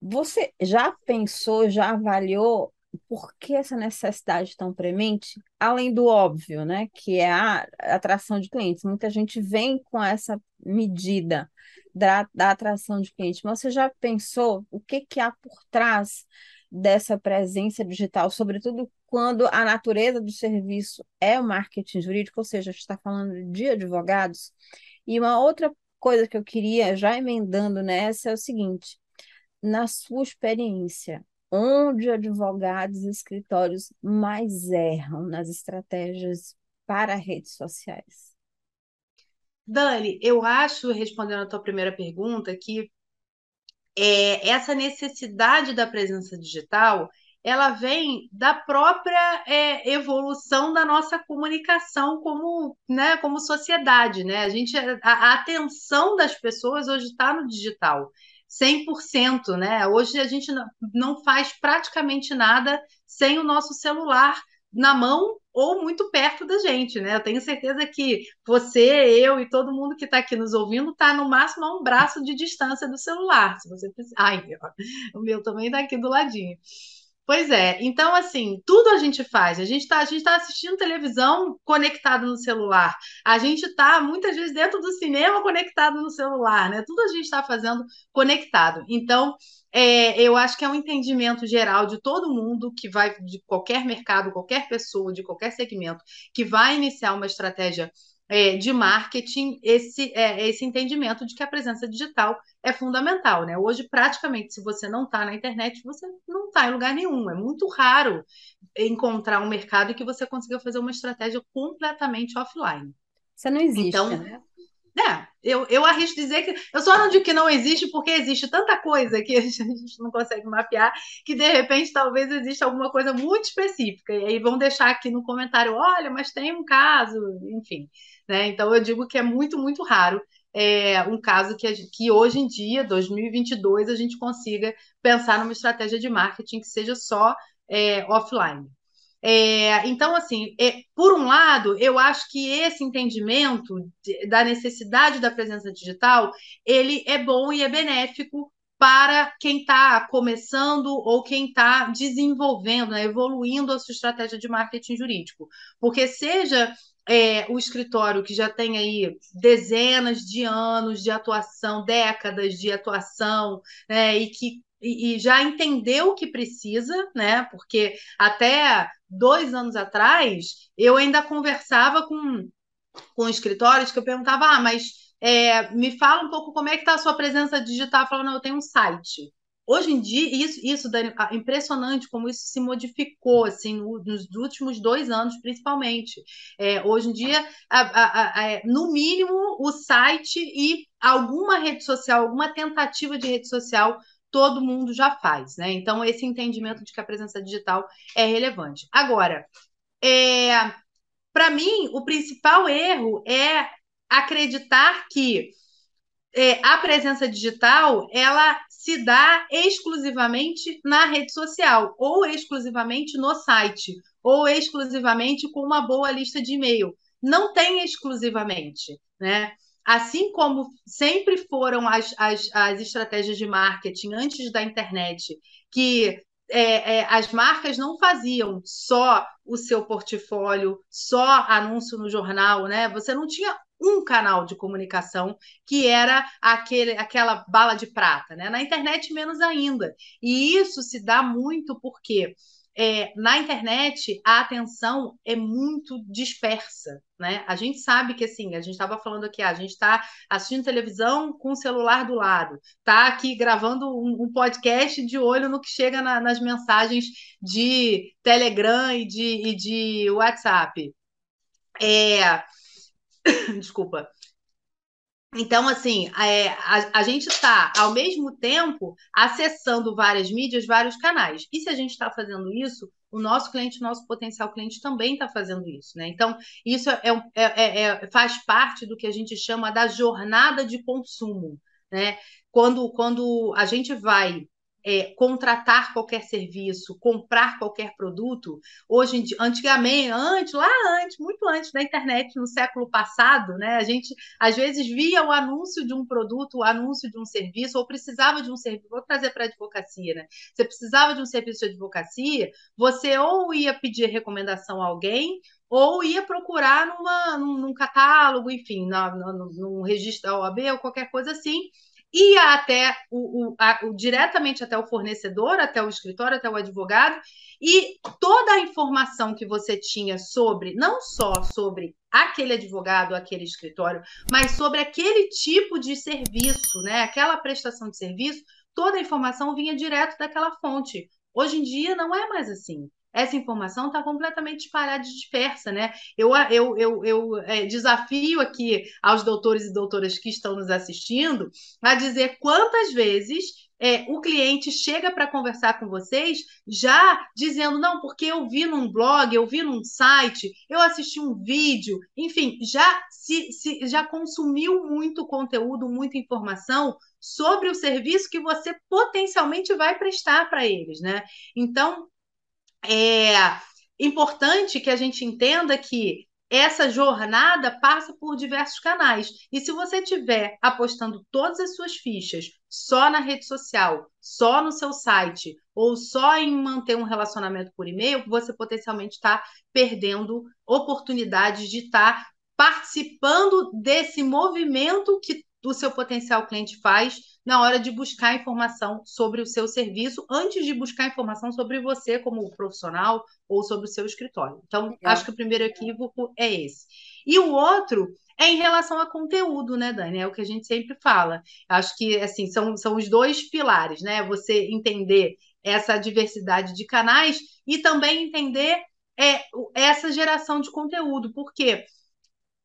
Você já pensou, já avaliou por que essa necessidade tão premente? Além do óbvio, né, que é a atração de clientes. Muita gente vem com essa medida da, da atração de clientes, mas você já pensou o que, que há por trás dessa presença digital, sobretudo quando a natureza do serviço é o marketing jurídico, ou seja, a gente está falando de advogados. E uma outra coisa que eu queria, já emendando nessa, é o seguinte: na sua experiência, onde advogados e escritórios mais erram nas estratégias para redes sociais? Dani, eu acho, respondendo a tua primeira pergunta, que é, essa necessidade da presença digital ela vem da própria é, evolução da nossa comunicação como, né, como sociedade, né? A gente a, a atenção das pessoas hoje está no digital. 100%, né? Hoje a gente não faz praticamente nada sem o nosso celular na mão ou muito perto da gente, né? Eu tenho certeza que você, eu e todo mundo que está aqui nos ouvindo está no máximo a um braço de distância do celular. Se você precisar. Ai, o meu também está aqui do ladinho. Pois é, então assim, tudo a gente faz. A gente está a gente tá assistindo televisão conectado no celular. A gente está muitas vezes dentro do cinema conectado no celular, né? Tudo a gente está fazendo conectado. Então, é, eu acho que é um entendimento geral de todo mundo que vai, de qualquer mercado, qualquer pessoa, de qualquer segmento, que vai iniciar uma estratégia é, de marketing esse, é, esse entendimento de que a presença digital é fundamental. Né? Hoje, praticamente, se você não está na internet, você não está em lugar nenhum. É muito raro encontrar um mercado que você consiga fazer uma estratégia completamente offline. Você não existe, então, né? É, eu, eu arrisco dizer que. Eu só não digo que não existe, porque existe tanta coisa que a gente não consegue mapear, que de repente talvez exista alguma coisa muito específica. E aí vão deixar aqui no comentário: olha, mas tem um caso, enfim. Né? Então eu digo que é muito, muito raro é, um caso que, que hoje em dia, 2022, a gente consiga pensar numa estratégia de marketing que seja só é, offline. É, então, assim, é, por um lado, eu acho que esse entendimento de, da necessidade da presença digital, ele é bom e é benéfico para quem está começando ou quem está desenvolvendo, né, evoluindo a sua estratégia de marketing jurídico. Porque seja é, o escritório que já tem aí dezenas de anos de atuação, décadas de atuação, né, e que e, já entendeu o que precisa, né? Porque até dois anos atrás, eu ainda conversava com, com escritórios que eu perguntava, ah, mas é, me fala um pouco como é que está a sua presença digital. Falando, não, eu tenho um site. Hoje em dia, isso, isso Dani, impressionante como isso se modificou assim, nos últimos dois anos, principalmente. É, hoje em dia, a, a, a, é, no mínimo, o site e alguma rede social, alguma tentativa de rede social todo mundo já faz, né? Então, esse entendimento de que a presença digital é relevante. Agora, é, para mim, o principal erro é acreditar que é, a presença digital ela se dá exclusivamente na rede social, ou exclusivamente no site, ou exclusivamente com uma boa lista de e-mail. Não tem exclusivamente, né? assim como sempre foram as, as, as estratégias de marketing antes da internet, que é, é, as marcas não faziam só o seu portfólio, só anúncio no jornal, né? Você não tinha um canal de comunicação que era aquele, aquela bala de prata, né? Na internet menos ainda. E isso se dá muito porque é, na internet a atenção é muito dispersa, né? A gente sabe que assim, a gente estava falando aqui, a gente está assistindo televisão com o celular do lado, está aqui gravando um, um, podcast de olho no que chega na, nas mensagens de Telegram e de, e de WhatsApp. É... Desculpa. Então, assim, é, a, a, gente está, ao mesmo tempo, acessando várias mídias, vários canais. E se a gente está fazendo isso, o nosso cliente, o nosso potencial cliente também está fazendo isso, né? Então, isso é, é, é, é, faz parte do que a gente chama da jornada de consumo, né? Quando, quando a gente vai é, contratar qualquer serviço, comprar qualquer produto, hoje em dia, antigamente, antes, lá antes, muito antes da internet, no século passado, né, a gente às vezes via o anúncio de um produto, o anúncio de um serviço, ou precisava de um serviço, vou trazer para a advocacia, né? Você precisava de um serviço de advocacia, você ou ia pedir recomendação a alguém, ou ia procurar numa, num, num catálogo, enfim, na, no, num registro da OAB ou qualquer coisa assim, ia até o, o, a, o, diretamente até o fornecedor, até o escritório, até o advogado, e toda a informação que você tinha sobre, não só sobre aquele advogado, aquele escritório, mas sobre aquele tipo de serviço, né? Aquela prestação de serviço, toda a informação vinha direto daquela fonte. Hoje em dia não é mais assim essa informação está completamente espalhada e dispersa, né? Eu, eu, eu, eu é, desafio aqui aos doutores e doutoras que estão nos assistindo a dizer quantas vezes é, o cliente chega para conversar com vocês já dizendo, não, porque eu vi num blog, eu vi num site, eu assisti um vídeo, enfim, já, se, se, já consumiu muito conteúdo, muita informação sobre o serviço que você potencialmente vai prestar para eles, né? Então, é, importante que a gente entenda que essa jornada passa por diversos canais. E se você estiver apostando todas as suas fichas só na rede social, só no seu site, ou só em manter um relacionamento por e-mail, você potencialmente está perdendo oportunidades de estar tá participando desse movimento que o seu potencial cliente faz na hora de buscar informação sobre o seu serviço, antes de buscar informação sobre você como profissional ou sobre o seu escritório. Então, é. acho que o primeiro equívoco é esse. E o outro é em relação a conteúdo, né, Dani? É o que a gente sempre fala. Acho que, assim, são, são os dois pilares, né? Você entender essa diversidade de canais e também entender é, essa geração de conteúdo, porque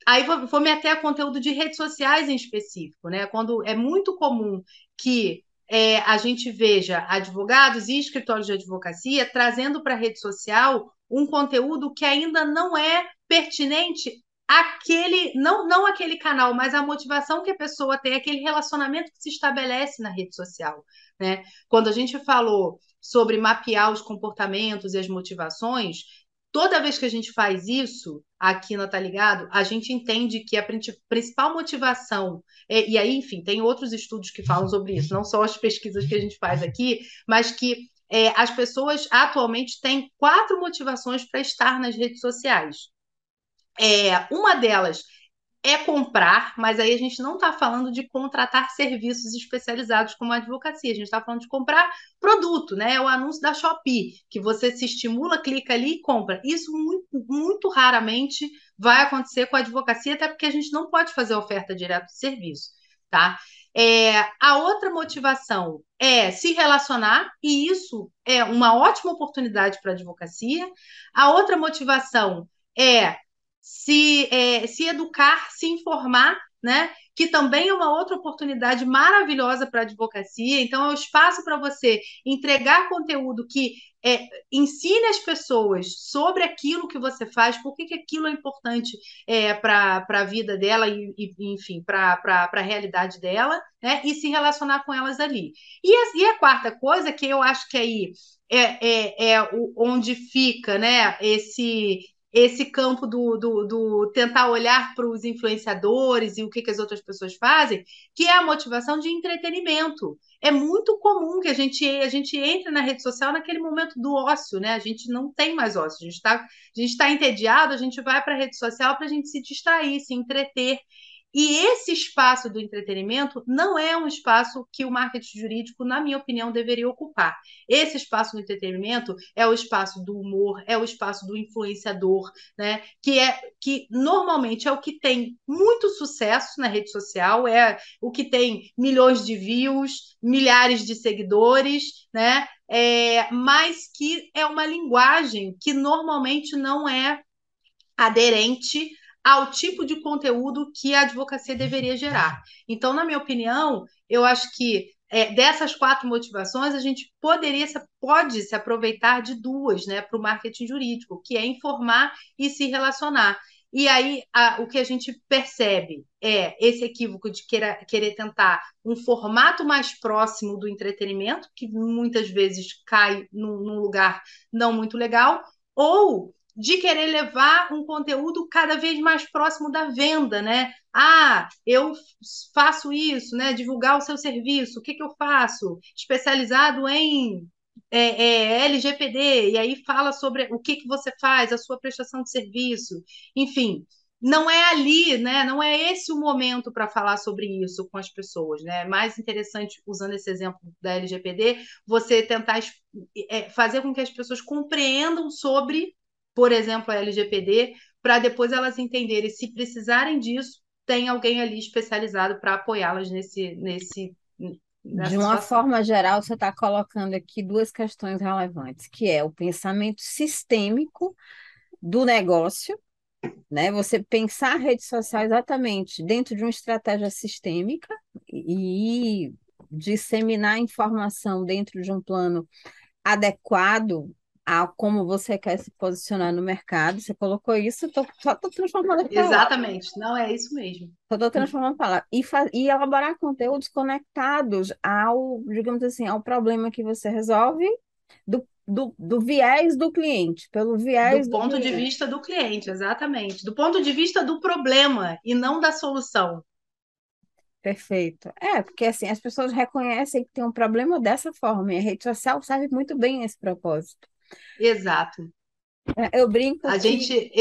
Aí vou, vou me até a conteúdo de redes sociais em específico, né? Quando é muito comum que é, a gente veja advogados e escritórios de advocacia trazendo para a rede social um conteúdo que ainda não é pertinente àquele, não, não aquele canal, mas a motivação que a pessoa tem, aquele relacionamento que se estabelece na rede social. Né? Quando a gente falou sobre mapear os comportamentos e as motivações, toda vez que a gente faz isso aqui no Tá Ligado, a gente entende que a principal motivação, e, e, aí, enfim, tem outros estudos que falam sobre isso, não só as pesquisas que a gente faz aqui, mas que é, as pessoas atualmente têm quatro motivações para estar nas redes sociais. É, uma delas é comprar, mas aí a gente não está falando de contratar serviços especializados como a advocacia, a gente está falando de comprar produto, né? É o anúncio da Shopee, que você se estimula, clica ali e compra. Isso muito, muito raramente vai acontecer com a advocacia, até porque a gente não pode fazer oferta direta de serviço, tá? É, a outra motivação é se relacionar, e isso é uma ótima oportunidade para a advocacia. A outra motivação é se, é, se educar, se informar, né? Que também é uma outra oportunidade maravilhosa para a advocacia. Então, é um espaço para você entregar conteúdo que é, ensine as pessoas sobre aquilo que você faz, por que, aquilo é importante é, para a vida dela e, e enfim, para a realidade dela, né? E se relacionar com elas ali. E a, e a quarta coisa, que eu acho que aí é, é, é onde fica né, esse esse campo do, do, do tentar olhar para os influenciadores e o que, que, as outras pessoas fazem, que é a motivação de entretenimento. É muito comum que a gente, a gente entre na rede social naquele momento do ócio, né? A gente não tem mais ócio, a gente está tá entediado, a gente vai para a rede social para a gente se distrair, se entreter. E esse espaço do entretenimento não é um espaço que o marketing jurídico, na minha opinião, deveria ocupar. Esse espaço do entretenimento é o espaço do humor, é o espaço do influenciador, né? Que é que normalmente é o que tem muito sucesso na rede social, é o que tem milhões de views, milhares de seguidores, né? É, mas que é uma linguagem que normalmente não é aderente ao tipo de conteúdo que a advocacia deveria gerar. Então, na minha opinião, eu acho que é, dessas quatro motivações, a gente poderia, pode se aproveitar de duas né, para o marketing jurídico, que é informar e se relacionar. E aí, a, o que a gente percebe é esse equívoco de queira, querer tentar um formato mais próximo do entretenimento, que muitas vezes cai num, num lugar não muito legal, ou de querer levar um conteúdo cada vez mais próximo da venda, né? Ah, eu faço isso, né? Divulgar o seu serviço, o que, que eu faço? Especializado em é, é, LGPD, e aí fala sobre o que, que você faz, a sua prestação de serviço, enfim. Não é ali, né? Não é esse o momento para falar sobre isso com as pessoas, né? É mais interessante, usando esse exemplo da LGPD, você tentar é, fazer com que as pessoas compreendam sobre por exemplo, a LGPD, para depois elas entenderem se precisarem disso, tem alguém ali especializado para apoiá-las nesse, nesse de uma situação. forma geral, você está colocando aqui duas questões relevantes, que é o pensamento sistêmico do negócio, né? Você pensar a rede social exatamente dentro de uma estratégia sistêmica e disseminar informação dentro de um plano adequado a como você quer se posicionar no mercado. Você colocou isso, tô, só estou transformando a Exatamente, não é isso mesmo. Só estou transformando a palavra. E, e elaborar conteúdos conectados ao, digamos assim, ao problema que você resolve, do, do, do viés do cliente, pelo viés do ponto de vista do cliente, exatamente. Do ponto de vista do problema e não da solução. Perfeito. É, porque assim, as pessoas reconhecem que tem um problema dessa forma, e a rede social serve muito bem esse propósito. Exato. É, eu brinco. A que... gente.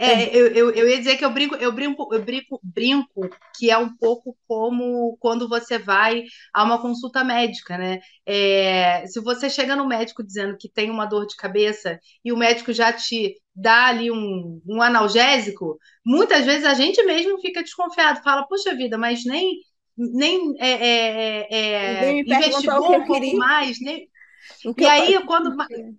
É, eu, eu, eu ia dizer que eu brinco, eu brinco, eu brinco, brinco que é um pouco como quando você vai a uma consulta médica, né? É, se você chega no médico dizendo que tem uma dor de cabeça e o médico já te dá ali um, um analgésico, muitas vezes a gente mesmo fica desconfiado, fala, puxa vida, mas nem nem é, é, é, é investigou um pouco mais, nem, e aí, quando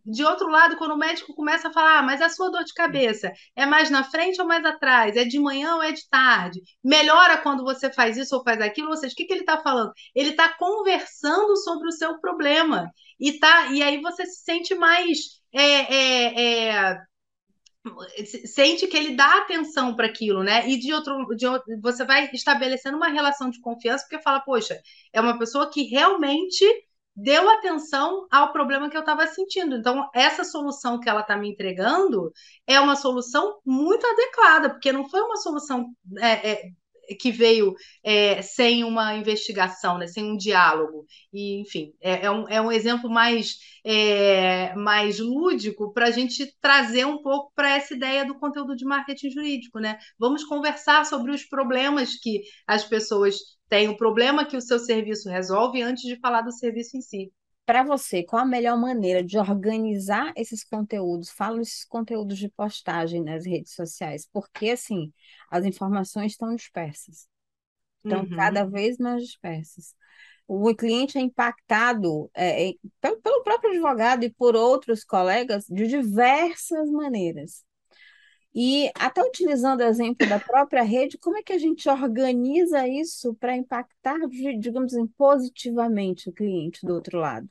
de outro lado, quando o médico começa a falar, ah, mas a sua dor de cabeça é mais na frente ou mais atrás? É de manhã ou é de tarde? Melhora quando você faz isso ou faz aquilo? Ou seja, o que, que ele está falando? Ele está conversando sobre o seu problema. E, tá, e aí você se sente mais. É, é, é, sente que ele dá atenção para aquilo, né? E de outro, de outro, você vai estabelecendo uma relação de confiança, porque fala, poxa, é uma pessoa que realmente deu atenção ao problema que eu estava sentindo. Então, essa solução que ela está me entregando é uma solução muito adequada, porque não foi uma solução é, é, que veio é, sem uma investigação, né, sem um diálogo. E, enfim, é, é um, é um exemplo mais, é, mais lúdico para a gente trazer um pouco para essa ideia do conteúdo de marketing jurídico. Né? Vamos conversar sobre os problemas que as pessoas tem o problema que o seu serviço resolve antes de falar do serviço em si. Para você, qual a melhor maneira de organizar esses conteúdos? Fala esses conteúdos de postagem nas redes sociais, porque assim, as informações estão dispersas. Estão uhum. cada vez mais dispersas. O cliente é impactado é, é, pelo, pelo próprio advogado e por outros colegas de diversas maneiras. E até utilizando o exemplo da própria rede, como é que a gente organiza isso para impactar, digamos assim, positivamente o cliente do outro lado?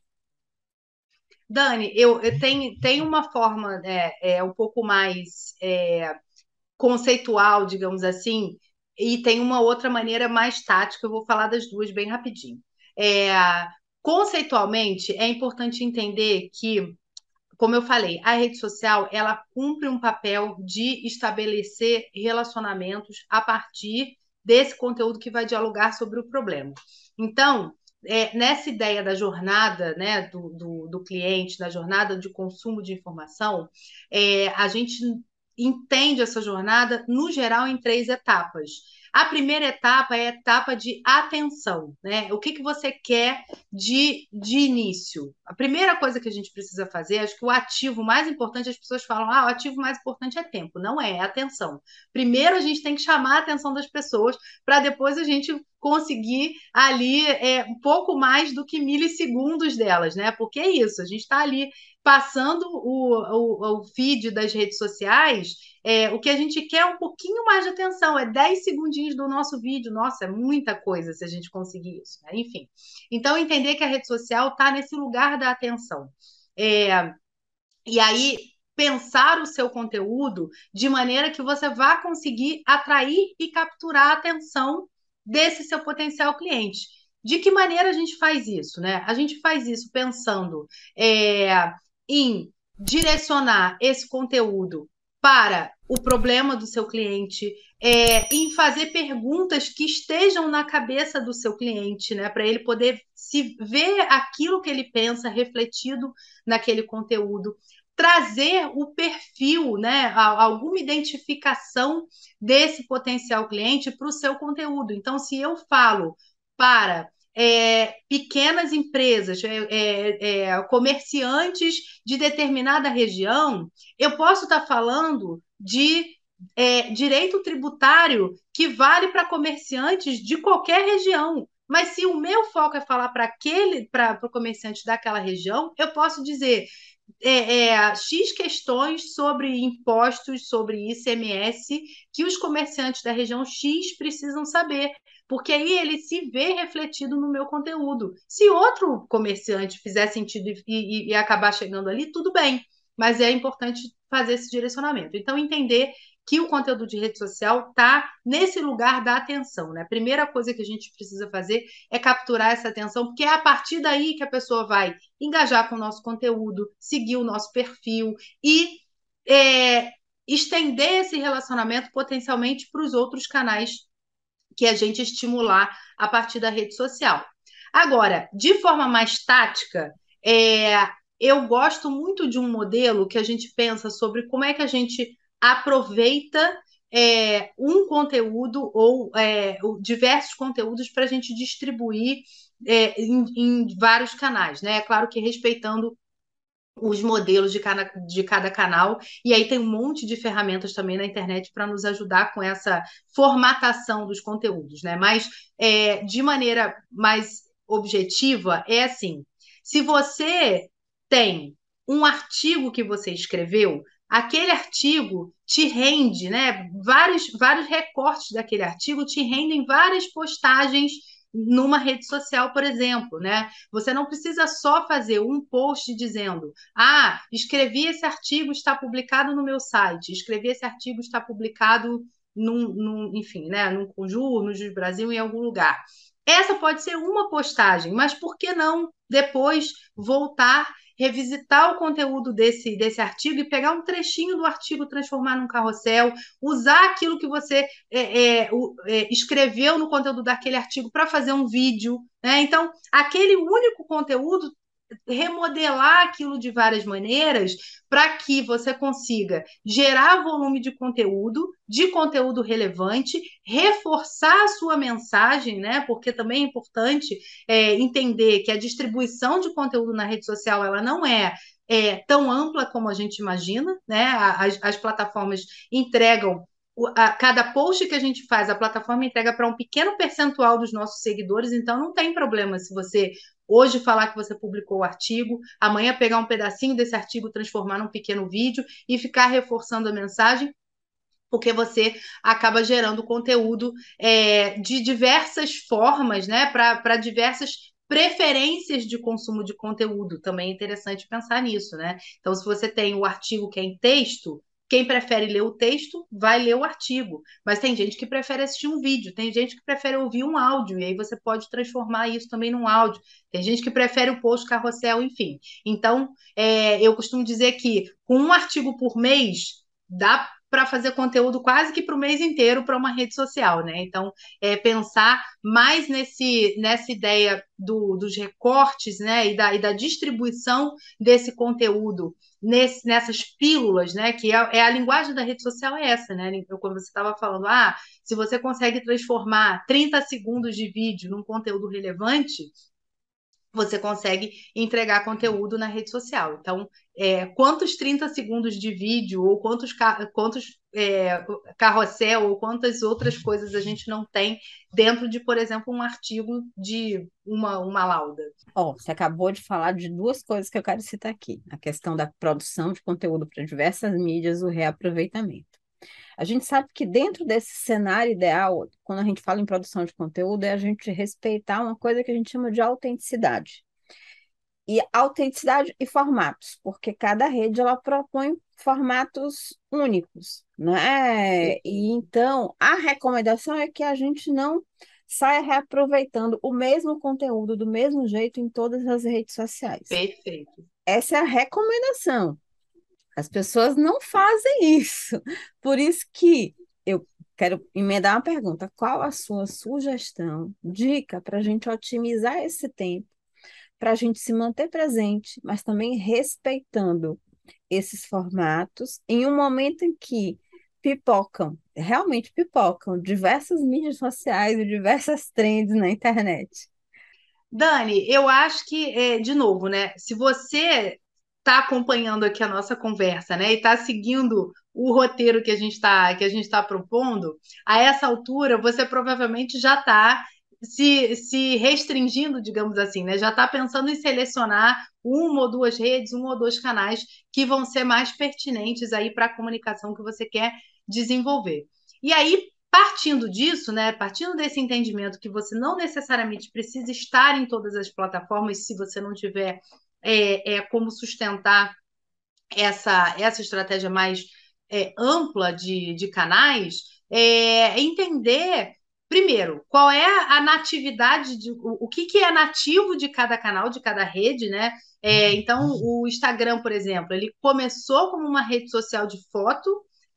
Dani, eu, eu tenho, tenho uma forma é, é, um pouco mais é, conceitual, digamos assim, e tem uma outra maneira mais tática, eu vou falar das duas bem rapidinho. É, conceitualmente, é importante entender que como eu falei, a rede social ela cumpre um papel de estabelecer relacionamentos a partir desse conteúdo que vai dialogar sobre o problema. Então, é, nessa ideia da jornada né, do, do, do, cliente, da jornada de consumo de informação, é, a gente entende essa jornada, no geral, em três etapas. A primeira etapa é a etapa de atenção, né? O que, que você quer de, de início? A primeira coisa que a gente precisa fazer, acho que o ativo mais importante, as pessoas falam, ah, o ativo mais importante é tempo. Não é, é atenção. Primeiro a gente tem que chamar a atenção das pessoas para depois a gente conseguir ali é, um pouco mais do que milissegundos delas, né? Porque é isso, a gente está ali passando o, o, o feed das redes sociais, é, o que a gente quer é um pouquinho mais de atenção, é 10 segundinhos do nosso vídeo. Nossa, é muita coisa se a gente conseguir isso, né? Enfim. Então, entender que a rede social está nesse lugar da atenção. É, e aí, pensar o seu conteúdo de maneira que você vá conseguir atrair e capturar a atenção desse seu potencial cliente. De que maneira a gente faz isso, né? A gente faz isso pensando é, em direcionar esse conteúdo para o problema do seu cliente, é, em fazer perguntas que estejam na cabeça do seu cliente, né, para ele poder se ver aquilo que ele pensa refletido naquele conteúdo, trazer o perfil, né, alguma identificação desse potencial cliente para o seu conteúdo. Então, se eu falo para é, pequenas empresas, é, é, é, comerciantes de determinada região, eu posso estar falando de é, direito tributário que vale para comerciantes de qualquer região. Mas se o meu foco é falar para aquele, para o comerciante daquela região, eu posso dizer é, é, X questões sobre impostos, sobre ICMS, que os comerciantes da região X precisam saber porque aí ele se vê refletido no meu conteúdo. Se outro comerciante fizer sentido e, e, e acabar chegando ali, tudo bem, mas é importante fazer esse direcionamento. Então, entender que o conteúdo de rede social está nesse lugar da atenção, né? A primeira coisa que a gente precisa fazer é capturar essa atenção, porque é a partir daí que a pessoa vai engajar com o nosso conteúdo, seguir o nosso perfil e é, estender esse relacionamento potencialmente para os outros canais que a gente estimular a partir da rede social. Agora, de forma mais tática, é, eu gosto muito de um modelo que a gente pensa sobre como é que a gente aproveita é, um conteúdo ou é, diversos conteúdos para a gente distribuir é, em, em, vários canais, né? É claro que respeitando os modelos de cada, de cada canal, e aí tem um monte de ferramentas também na internet para nos ajudar com essa formatação dos conteúdos, né? Mas é, de maneira mais objetiva, é assim: se você tem um artigo que você escreveu, aquele artigo te rende, né? Vários, vários recortes daquele artigo te rendem várias postagens numa rede social, por exemplo, né? Você não precisa só fazer um post dizendo: "Ah, escrevi esse artigo, está publicado no meu site. Escrevi esse artigo, está publicado num, num enfim, né, num Conjur, no Jus Brasil, em algum lugar". Essa pode ser uma postagem, mas por que não depois voltar revisitar o conteúdo desse, desse artigo e pegar um trechinho do artigo, transformar num carrossel, usar aquilo que você é, é, é, escreveu no conteúdo daquele artigo para fazer um vídeo. Né? Então, aquele único conteúdo remodelar aquilo de várias maneiras para que você consiga gerar volume de conteúdo, de conteúdo relevante, reforçar a sua mensagem, né? Porque também é importante é, entender que a distribuição de conteúdo na rede social ela não é é, tão ampla como a gente imagina, né? As, as plataformas entregam a, cada post que a gente faz, a plataforma entrega para um pequeno percentual dos nossos seguidores, então não tem problema se você hoje falar que você publicou o artigo, amanhã pegar um pedacinho desse artigo, transformar num pequeno vídeo e ficar reforçando a mensagem, porque você acaba gerando conteúdo é, de diversas formas, né, para diversas preferências de consumo de conteúdo. Também é interessante pensar nisso, né? Então, se você tem o artigo que é em texto, quem prefere ler o texto vai ler o artigo, mas tem gente que prefere assistir um vídeo, tem gente que prefere ouvir um áudio, e aí você pode transformar isso também num áudio. Tem gente que prefere o post carrossel, enfim. Então, é, eu costumo dizer que com um artigo por mês, dá para fazer conteúdo quase que para o mês inteiro para uma rede social, né? Então, é pensar mais nesse, nessa ideia do, dos recortes, né? E da, e da distribuição desse conteúdo nesse, nessas pílulas, né? Que é, é, a linguagem da rede social é essa, né? Quando você estava falando, ah, se você consegue transformar 30 segundos de vídeo num conteúdo relevante, você consegue entregar conteúdo na rede social. Então, é, quantos 30 segundos de vídeo, ou quantos, quantos é, carrossel, ou quantas outras coisas a gente não tem dentro de, por exemplo, um artigo de uma, uma lauda? Oh, você acabou de falar de duas coisas que eu quero citar aqui: a questão da produção de conteúdo para diversas mídias, o reaproveitamento. A gente sabe que dentro desse cenário ideal, quando a gente fala em produção de conteúdo, é a gente respeitar uma coisa que a gente chama de autenticidade. E autenticidade e formatos, porque cada rede ela propõe formatos únicos, né? E então a recomendação é que a gente não saia reaproveitando o mesmo conteúdo do mesmo jeito em todas as redes sociais. Perfeito. Essa é a recomendação. As pessoas não fazem isso. Por isso que eu quero emendar uma pergunta: qual a sua sugestão, dica para a gente otimizar esse tempo, para a gente se manter presente, mas também respeitando esses formatos em um momento em que pipocam, realmente pipocam, diversas mídias sociais e diversas trends na internet? Dani, eu acho que, é, de novo, né? Se você está acompanhando aqui a nossa conversa, né, e está seguindo o roteiro que a gente está que a gente está propondo, a essa altura você provavelmente já está se, se restringindo, digamos assim, né? Já está pensando em selecionar uma ou duas redes, um ou dois canais que vão ser mais pertinentes aí para a comunicação que você quer desenvolver. E aí, partindo disso, né? Partindo desse entendimento que você não necessariamente precisa estar em todas as plataformas se você não tiver é, é como sustentar essa, essa estratégia mais é, ampla de, de canais, é entender primeiro, qual é a natividade de o, o que, que é nativo de cada canal, de cada rede, né? É, então, o Instagram, por exemplo, ele começou como uma rede social de foto,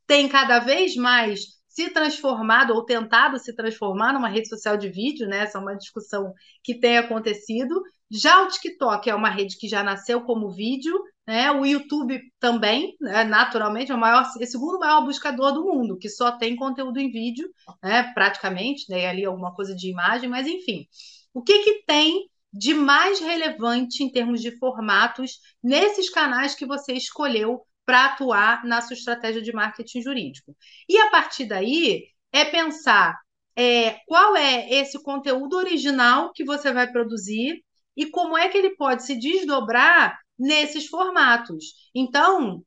tem cada vez mais se transformado ou tentado se transformar numa rede social de vídeo, né? Essa é uma discussão que tem acontecido. Já o TikTok é uma rede que já nasceu como vídeo, né? O YouTube também, né? naturalmente, é o maior, é o segundo maior buscador do mundo, que só tem conteúdo em vídeo, né? Praticamente, né? Ali alguma coisa de imagem, mas enfim. O que que tem de mais relevante em termos de formatos nesses canais que você escolheu para atuar na sua estratégia de marketing jurídico. E a partir daí é pensar é, qual é esse conteúdo original que você vai produzir e como é que ele pode se desdobrar nesses formatos. Então,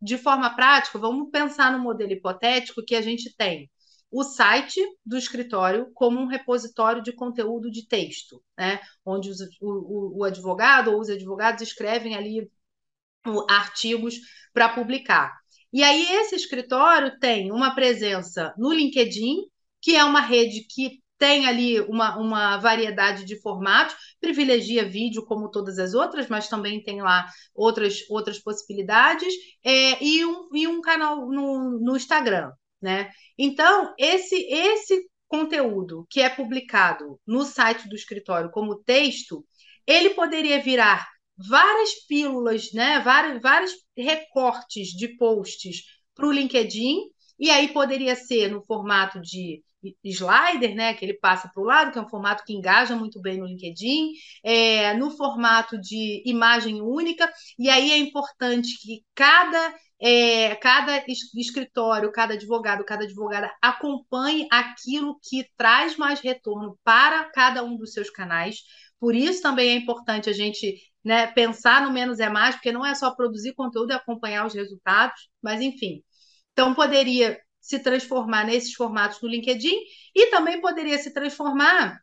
de forma prática, vamos pensar no modelo hipotético que a gente tem o site do escritório como um repositório de conteúdo de texto, né? onde os, o, o advogado ou os advogados escrevem ali artigos para publicar. E aí, esse escritório tem uma presença no LinkedIn, que é uma rede que tem ali uma, uma variedade de formatos, privilegia vídeo como todas as outras, mas também tem lá outras, outras possibilidades, é, e, um, e um canal no, no Instagram. Né? Então, esse, esse conteúdo que é publicado no site do escritório como texto, ele poderia virar várias pílulas, né? vários, vários recortes de posts para o LinkedIn, e aí poderia ser no formato de slider, né, que ele passa para o lado, que é um formato que engaja muito bem no LinkedIn, é, no formato de imagem única, e aí é importante que cada é, cada escritório, cada advogado, cada advogada acompanhe aquilo que traz mais retorno para cada um dos seus canais. Por isso também é importante a gente né, pensar no menos é mais, porque não é só produzir conteúdo e acompanhar os resultados, mas enfim. Então, poderia se transformar nesses formatos no LinkedIn e também poderia se transformar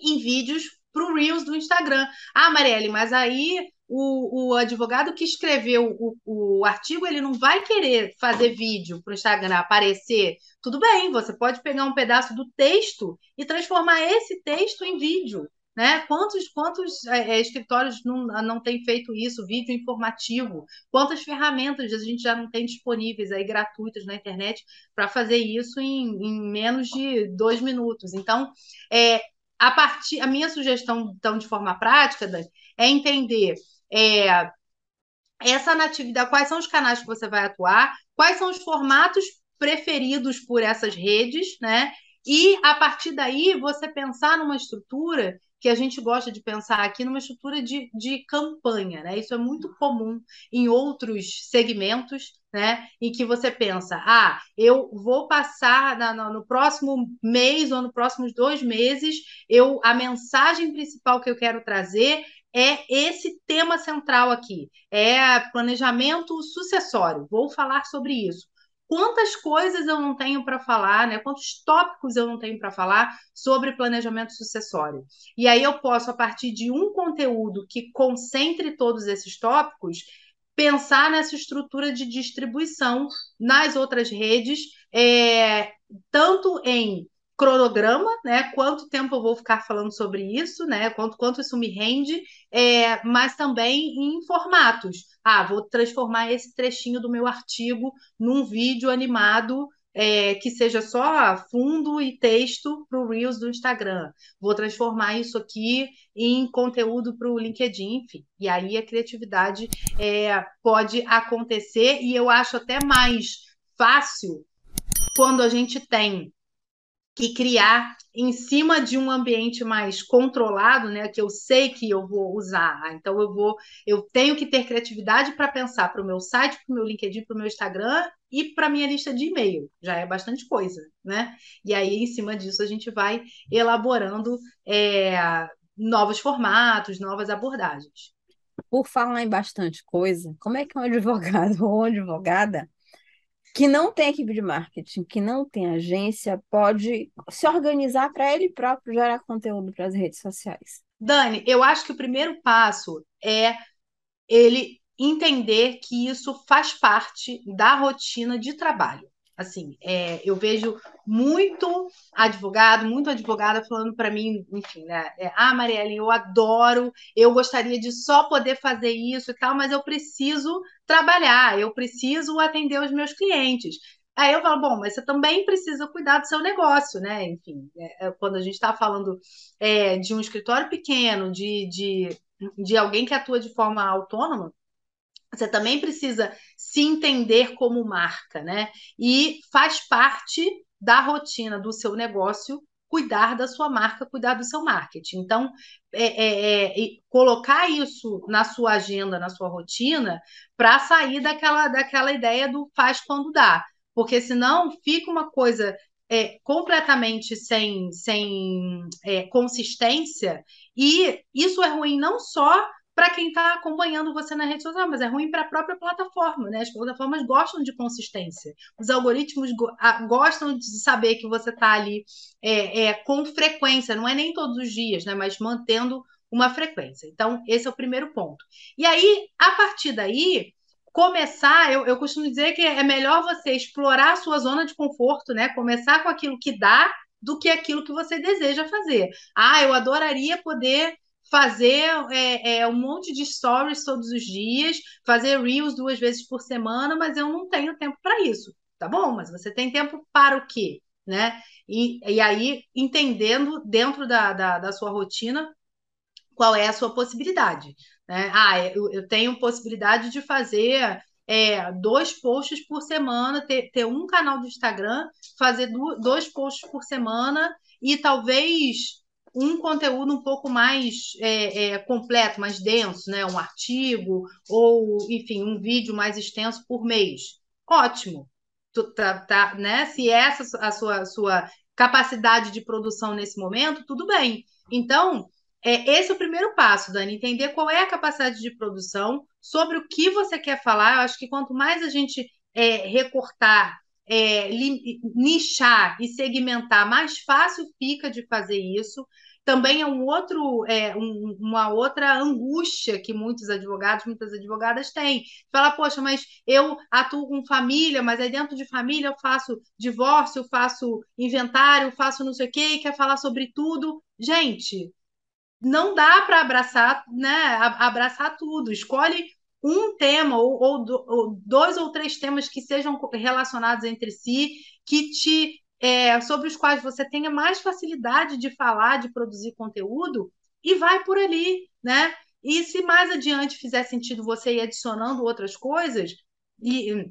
em vídeos para o Reels do Instagram. Ah, Marielle, mas aí o, o advogado que escreveu o, o artigo, ele não vai querer fazer vídeo para o Instagram aparecer. Tudo bem, você pode pegar um pedaço do texto e transformar esse texto em vídeo. Né? Quantos, quantos é, é, escritórios não, não têm feito isso, vídeo informativo? Quantas ferramentas a gente já não tem disponíveis aí gratuitas na internet para fazer isso em, em, menos de dois minutos? Então, é, a partir, a minha sugestão, então, de forma prática, é entender é, essa natividade, quais são os canais que você vai atuar, quais são os formatos preferidos por essas redes, né? E a partir daí você pensar numa estrutura que a gente gosta de pensar aqui numa estrutura de, de campanha, né? Isso é muito comum em outros segmentos, né? Em que você pensa, ah, eu vou passar na, no, no próximo mês ou nos próximos dois meses, eu a mensagem principal que eu quero trazer é esse tema central aqui, é planejamento sucessório. Vou falar sobre isso quantas coisas eu não tenho para falar, né? Quantos tópicos eu não tenho para falar sobre planejamento sucessório. E aí eu posso, a partir de um conteúdo que concentre todos esses tópicos, pensar nessa estrutura de distribuição nas outras redes, é, tanto em cronograma, né? Quanto tempo eu vou ficar falando sobre isso, né? Quanto, quanto isso me rende, é, mas também em formatos. Ah, vou transformar esse trechinho do meu artigo num vídeo animado é, que seja só fundo e texto para o Reels do Instagram. Vou transformar isso aqui em conteúdo para o LinkedIn, enfim. E aí a criatividade é, pode acontecer, e eu acho até mais fácil quando a gente tem que criar em cima de um ambiente mais controlado, né, que eu sei que eu vou usar. Então eu vou, eu tenho que ter criatividade para pensar para o meu site, para o meu LinkedIn, para o meu Instagram e para minha lista de e-mail. Já é bastante coisa, né? E aí em cima disso a gente vai elaborando é, novos formatos, novas abordagens. Por falar em bastante coisa, como é que um advogado ou uma advogada que não tem equipe de marketing, que não tem agência, pode se organizar para ele próprio gerar conteúdo para as redes sociais? Dani, eu acho que o primeiro passo é ele entender que isso faz parte da rotina de trabalho. Assim, é, eu vejo muito advogado, muito advogada falando para mim, enfim, né? É, ah, Marielle, eu adoro, eu gostaria de só poder fazer isso e tal, mas eu preciso trabalhar, eu preciso atender os meus clientes. Aí eu falo, bom, mas você também precisa cuidar do seu negócio, né? Enfim, é, é quando a gente está falando é, de um escritório pequeno, de, de, de alguém que atua de forma autônoma, você também precisa se entender como marca, né? E faz parte da rotina do seu negócio cuidar da sua marca, cuidar do seu marketing. Então, é, é, é, colocar isso na sua agenda, na sua rotina, para sair daquela, daquela ideia do faz quando dá. Porque senão fica uma coisa é, completamente sem, sem é, consistência, e isso é ruim não só para quem está acompanhando você na rede social, mas é ruim para a própria plataforma, né? As plataformas gostam de consistência, os algoritmos go gostam de saber que você está ali é, é, com frequência, não é nem todos os dias, né? Mas mantendo uma frequência. Então, esse é o primeiro ponto. E aí, a partir daí, começar, eu, eu costumo dizer que é melhor você explorar a sua zona de conforto, né? Começar com aquilo que dá do que aquilo que você deseja fazer. Ah, eu adoraria poder fazer é, é, um monte de stories todos os dias, fazer reels duas vezes por semana, mas eu não tenho tempo para isso. Tá bom, mas você tem tempo para o quê? Né? E, e aí, entendendo dentro da, da, da sua rotina qual é a sua possibilidade. Né? Ah, eu, eu tenho possibilidade de fazer é, dois posts por semana, ter, ter um canal do Instagram, fazer do, dois posts por semana e talvez um conteúdo um pouco mais é, é, completo, mais denso, né? Um artigo ou, enfim, um vídeo mais extenso por mês. Ótimo. Tu, tá, tá, né? Se essa a sua, sua capacidade de produção nesse momento, tudo bem. Então, é, esse é o primeiro passo, Dani, entender qual é a capacidade de produção, sobre o que você quer falar. Eu acho que quanto mais a gente é, recortar, é, nichar e segmentar, mais fácil fica de fazer isso também é um outro, é, um, uma outra angústia que muitos advogados, muitas advogadas têm. Fala, poxa, mas eu atuo com família, mas aí dentro de família eu faço divórcio, faço inventário, faço não sei o quê, quer falar sobre tudo. Gente, não dá para abraçar, né? Abraçar tudo. Escolhe um tema ou, ou, ou dois ou três temas que sejam relacionados entre si, que te é, sobre os quais você tenha mais facilidade de falar, de produzir conteúdo, e vai por ali, né? E se mais adiante fizer sentido você ir adicionando outras coisas, e,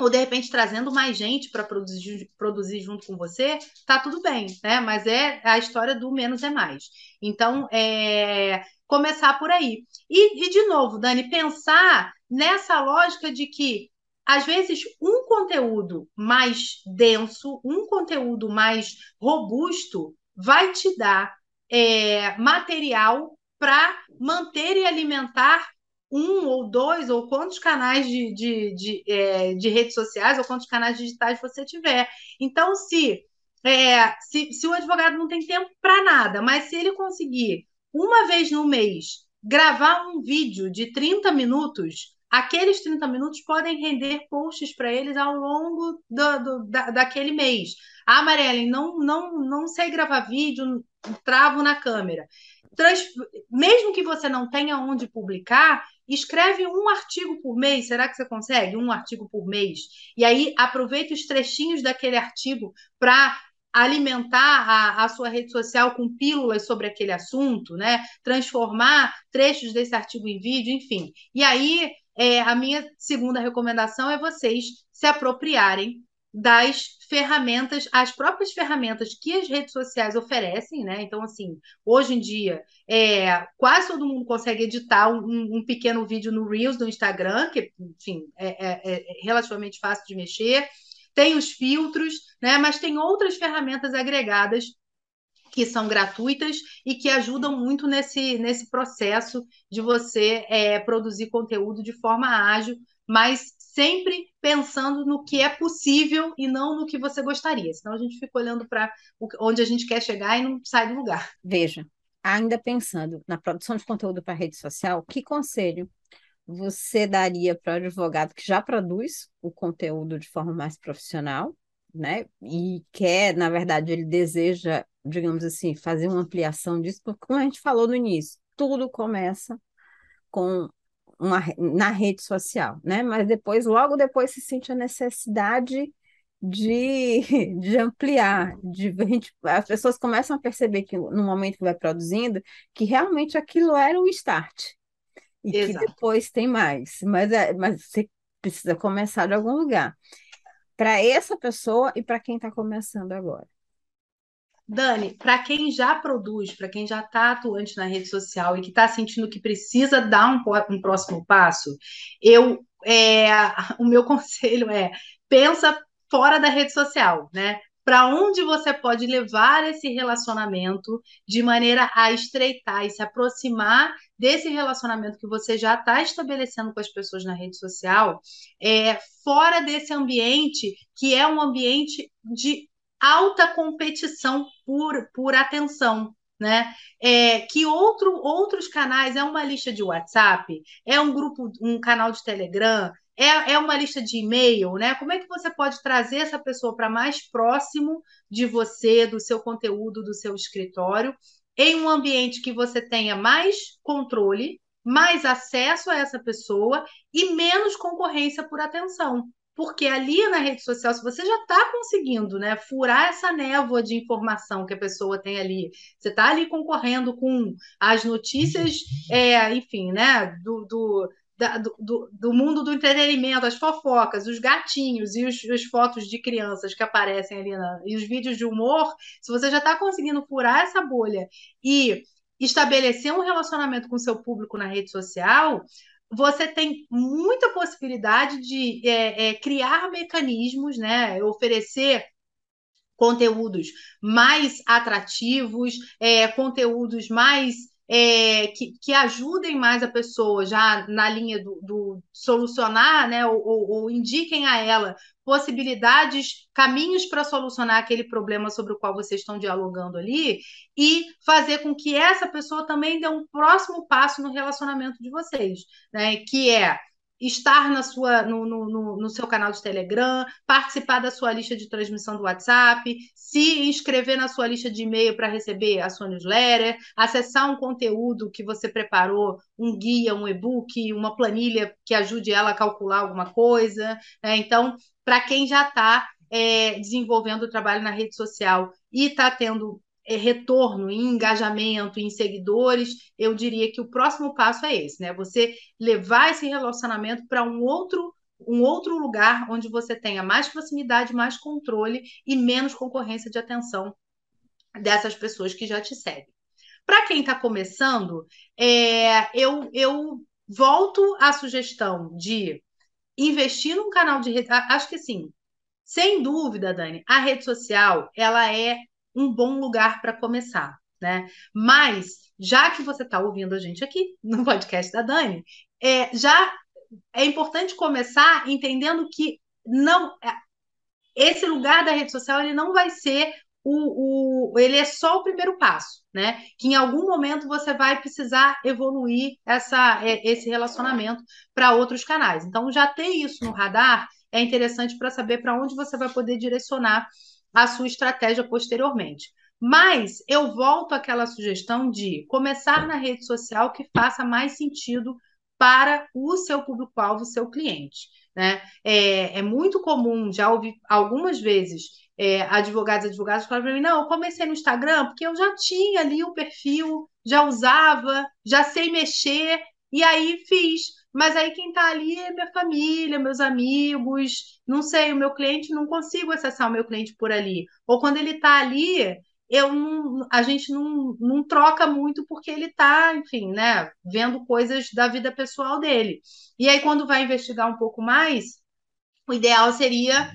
ou de repente trazendo mais gente para produzir, produzir junto com você, tá tudo bem, né? Mas é a história do menos é mais. Então, é, começar por aí. E, e, de novo, Dani, pensar nessa lógica de que às vezes, um conteúdo mais denso, um conteúdo mais robusto, vai te dar é, material para manter e alimentar um ou dois ou quantos canais de, de, de, é, de redes sociais ou quantos canais digitais você tiver. Então, se, é, se, se o advogado não tem tempo para nada, mas se ele conseguir, uma vez no mês, gravar um vídeo de 30 minutos, aqueles 30 minutos podem render posts para eles ao longo do, do, da, daquele mês. Ah, Marielle, não, não, não sei gravar vídeo, travo na câmera. Trans, mesmo que você não tenha onde publicar, escreve um artigo por mês. Será que você consegue? Um artigo por mês. E aí aproveita os trechinhos daquele artigo para alimentar a, a, sua rede social com pílulas sobre aquele assunto, né? Transformar trechos desse artigo em vídeo, enfim. E aí é, a minha segunda recomendação é vocês se apropriarem das ferramentas, as próprias ferramentas que as redes sociais oferecem, né? Então, assim, hoje em dia, é, quase todo mundo consegue editar um, um, pequeno vídeo no Reels do Instagram, que, enfim, é, é, é relativamente fácil de mexer. Tem os filtros, né? Mas tem outras ferramentas agregadas que são gratuitas e que ajudam muito nesse, nesse processo de você é, produzir conteúdo de forma ágil, mas sempre pensando no que é possível e não no que você gostaria. Senão a gente fica olhando para onde a gente quer chegar e não sai do lugar. Veja, ainda pensando na produção de conteúdo para rede social, que conselho você daria para o advogado que já produz o conteúdo de forma mais profissional, né? E quer, na verdade, ele deseja, digamos assim, fazer uma ampliação disso, porque como a gente falou no início, tudo começa com uma, na rede social, né? Mas depois, logo depois, se sente a necessidade de, de ampliar, de gente, as pessoas começam a perceber que no momento que vai produzindo, que realmente aquilo era o start. E Exato. que depois tem mais. Mas, é, mas você precisa começar de algum lugar. Para essa pessoa e para quem está começando agora. Dani, para quem já produz, para quem já está atuante na rede social e que está sentindo que precisa dar um, um próximo passo, eu é, o meu conselho é pensa fora da rede social, né? Para onde você pode levar esse relacionamento de maneira a estreitar e se aproximar desse relacionamento que você já está estabelecendo com as pessoas na rede social, é, fora desse ambiente que é um ambiente de alta competição por, por atenção, né? É, que outro, outros canais é uma lista de WhatsApp, é um grupo, um canal de Telegram, é, é uma lista de e-mail, né? Como é que você pode trazer essa pessoa para mais próximo de você, do seu conteúdo, do seu escritório, em um ambiente que você tenha mais controle, mais acesso a essa pessoa e menos concorrência por atenção. Porque ali na rede social, se você já está conseguindo né, furar essa névoa de informação que a pessoa tem ali, você está ali concorrendo com as notícias, é, enfim, né, do, do da, do, do, mundo do entretenimento, as fofocas, os gatinhos e os, as fotos de crianças que aparecem ali na, e os vídeos de humor, se você já está conseguindo furar essa bolha e estabelecer um relacionamento com seu público na rede social, você tem muita possibilidade de é, é, criar mecanismos, né, oferecer conteúdos mais atrativos, é, conteúdos mais é, que, que, ajudem mais a pessoa já na linha do, do solucionar, né, ou, ou, ou, indiquem a ela possibilidades, caminhos para solucionar aquele problema sobre o qual vocês estão dialogando ali, e fazer com que essa pessoa também dê um próximo passo no relacionamento de vocês, né, que é estar na sua, no, no, no, seu canal de Telegram, participar da sua lista de transmissão do WhatsApp, se inscrever na sua lista de e-mail para receber a sua newsletter, acessar um conteúdo que você preparou, um guia, um e-book, uma planilha que ajude ela a calcular alguma coisa. Né? Então, para quem já está é, desenvolvendo o trabalho na rede social e está tendo retorno em engajamento, em seguidores, eu diria que o próximo passo é esse, né? Você levar esse relacionamento para um outro um outro lugar onde você tenha mais proximidade, mais controle e menos concorrência de atenção dessas pessoas que já te seguem. Para quem está começando, é, eu, eu volto à sugestão de investir num canal de rede. Acho que sim, sem dúvida, Dani, a rede social ela é um bom lugar para começar, né? Mas, já que você está ouvindo a gente aqui no podcast da Dani, é, já é importante começar entendendo que não é, esse lugar da rede social ele não vai ser o, o, ele é só o primeiro passo, né? Que em algum momento você vai precisar evoluir essa, é, esse relacionamento para outros canais. Então, já ter isso no radar é interessante para saber para onde você vai poder direcionar a sua estratégia posteriormente. Mas eu volto àquela sugestão de começar na rede social que faça mais sentido para o seu público-alvo, seu cliente. Né? É, é, muito comum, já ouvi algumas vezes, é, advogados e advogadas falarem para mim, não, eu comecei no Instagram porque eu já tinha ali o perfil, já usava, já sei mexer, e aí fiz. Mas aí quem está ali é minha família, meus amigos, não sei, o meu cliente, não consigo acessar o meu cliente por ali. Ou quando ele está ali, eu não, a gente não, não troca muito porque ele está, enfim, né, vendo coisas da vida pessoal dele. E aí, quando vai investigar um pouco mais, o ideal seria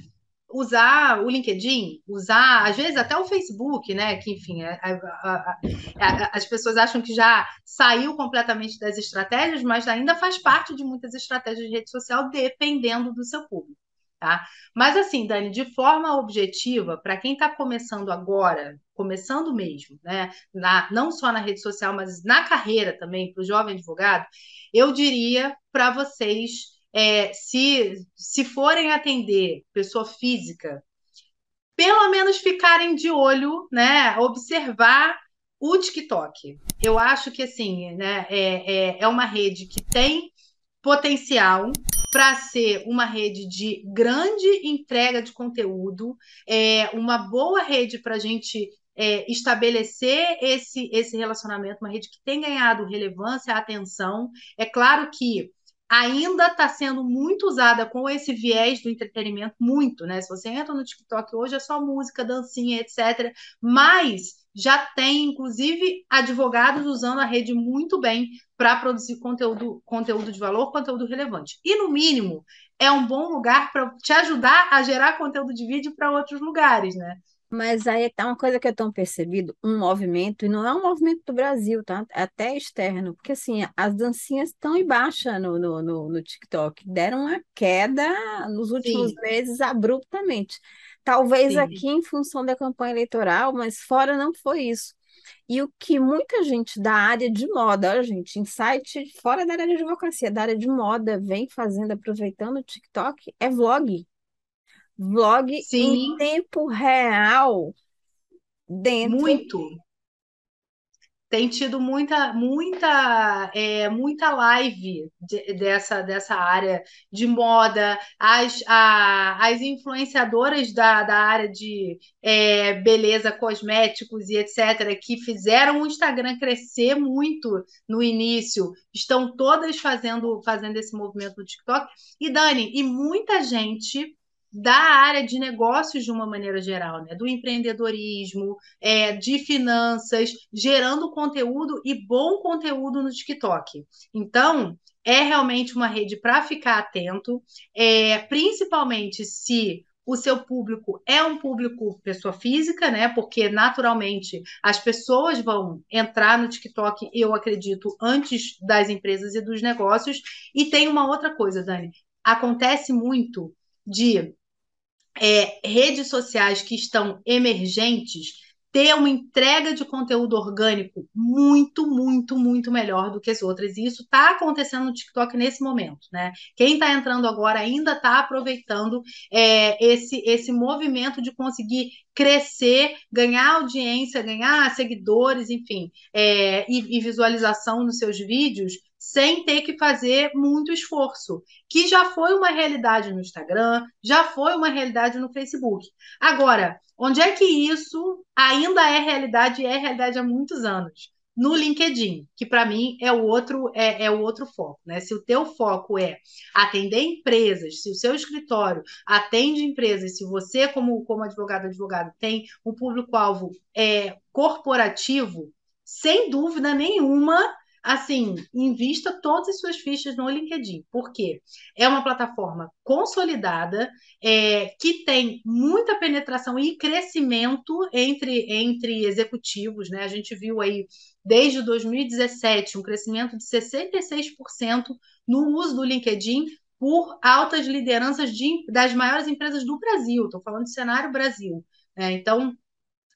usar o LinkedIn, usar, às vezes, até o Facebook, né? Que, enfim, a, a, a, as pessoas acham que já saiu completamente das estratégias, mas ainda faz parte de muitas estratégias de rede social, dependendo do seu público. tá? Mas assim, Dani, de forma objetiva, para quem está começando agora, começando mesmo, né? Na, não só na rede social, mas na carreira também, para o jovem advogado, eu diria para vocês, é, se, se forem atender pessoa física, pelo menos ficarem de olho, né? Observar o TikTok. Eu acho que assim, né, é, é, é uma rede que tem potencial para ser uma rede de grande entrega de conteúdo, é uma boa rede para a gente é, estabelecer esse, esse relacionamento, uma rede que tem ganhado relevância, atenção. É claro que ainda está sendo muito usada com esse viés do entretenimento, muito, né? Se você entra no TikTok hoje é só música, dancinha, etc. Mas já tem, inclusive, advogados usando a rede muito bem para produzir conteúdo, conteúdo de valor, conteúdo relevante. E, no mínimo, é um bom lugar para te ajudar a gerar conteúdo de vídeo para outros lugares, né? Mas aí tá uma coisa que eu tenho percebido, um movimento, e não é um movimento do Brasil, tá? É até externo, porque assim, as dancinhas estão em baixa no, no, no, no TikTok, deram uma queda nos últimos Sim. meses abruptamente. Talvez Sim. aqui em função da campanha eleitoral, mas fora não foi isso. E o que muita gente da área de moda, olha, gente, insight fora da área de advocacia, da área de moda, vem fazendo, aproveitando o TikTok, é vlog vlog Sim. em tempo real dentro. Muito. Tem tido muita, muita, é, muita live de, dessa, dessa área de moda. As, a, as influenciadoras da, da área de é, beleza, cosméticos e etc., que fizeram o Instagram crescer muito no início, estão todas fazendo, fazendo esse movimento no TikTok. E Dani, e muita gente da área de negócios de uma maneira geral, né? do empreendedorismo, é, de finanças, gerando conteúdo e bom conteúdo no TikTok. Então, é realmente uma rede para ficar atento, é, principalmente se o seu público é um público pessoa física, né? Porque naturalmente as pessoas vão entrar no TikTok, eu acredito, antes das empresas e dos negócios. E tem uma outra coisa, Dani. Acontece muito de é, redes sociais que estão emergentes ter uma entrega de conteúdo orgânico muito, muito, muito melhor do que as outras. E isso está acontecendo no TikTok nesse momento, né? Quem está entrando agora ainda está aproveitando é, esse, esse movimento de conseguir crescer, ganhar audiência, ganhar seguidores, enfim, é, e, e visualização nos seus vídeos sem ter que fazer muito esforço, que já foi uma realidade no Instagram, já foi uma realidade no Facebook. Agora, onde é que isso ainda é realidade e é realidade há muitos anos? No LinkedIn, que para mim é o outro é, é, o outro foco, né? Se o teu foco é atender empresas, se o seu escritório atende empresas, se você como como advogado advogado tem um público-alvo é, corporativo, sem dúvida nenhuma assim, invista todas as suas fichas no LinkedIn, porque é uma plataforma consolidada, é, que tem muita penetração e crescimento entre, entre executivos, né? A gente viu aí desde 2017 um crescimento de 66% no uso do LinkedIn por altas lideranças de, das maiores empresas do Brasil. Estou falando de cenário Brasil. Né? Então,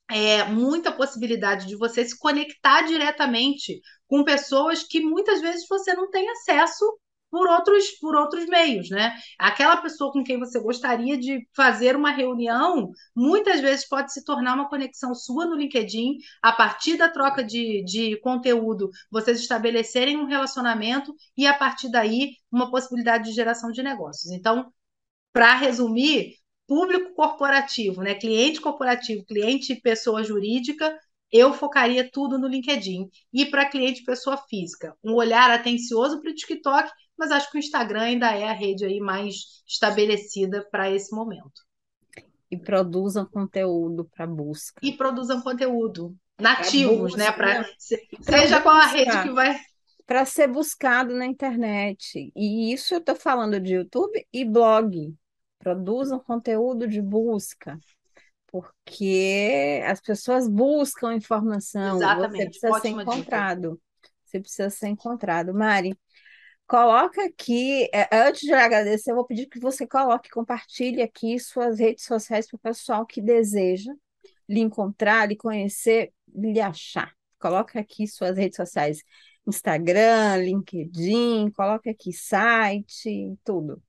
é, muita possibilidade de você se conectar diretamente com pessoas que muitas vezes você não tem acesso por outros, por outros meios, né? Aquela pessoa com quem você gostaria de fazer uma reunião, muitas vezes pode se tornar uma conexão sua no LinkedIn, a partir da troca de, de conteúdo, vocês estabelecerem um relacionamento e, a partir daí, uma possibilidade de geração de negócios. Então, para resumir, público corporativo, né? Cliente corporativo, cliente pessoa jurídica, eu focaria tudo no LinkedIn. E para cliente pessoa física, um olhar atencioso para o TikTok, mas acho que o Instagram ainda é a rede aí mais estabelecida para esse momento. E produzam conteúdo para busca. E produzam conteúdo nativos, né? Pra, seja qual a rede que vai para ser buscado na internet. E isso eu estou falando de YouTube e blog produzam conteúdo de busca, porque as pessoas buscam informação, Exatamente. você precisa Ótima ser encontrado. Dica. Você precisa ser encontrado. Mari, Coloca aqui, é, antes de agradecer, eu vou pedir que você coloque, compartilhe aqui suas redes sociais para o pessoal que deseja lhe encontrar, lhe conhecer, lhe achar. Coloca aqui suas redes sociais, Instagram, LinkedIn, coloca aqui site, tudo.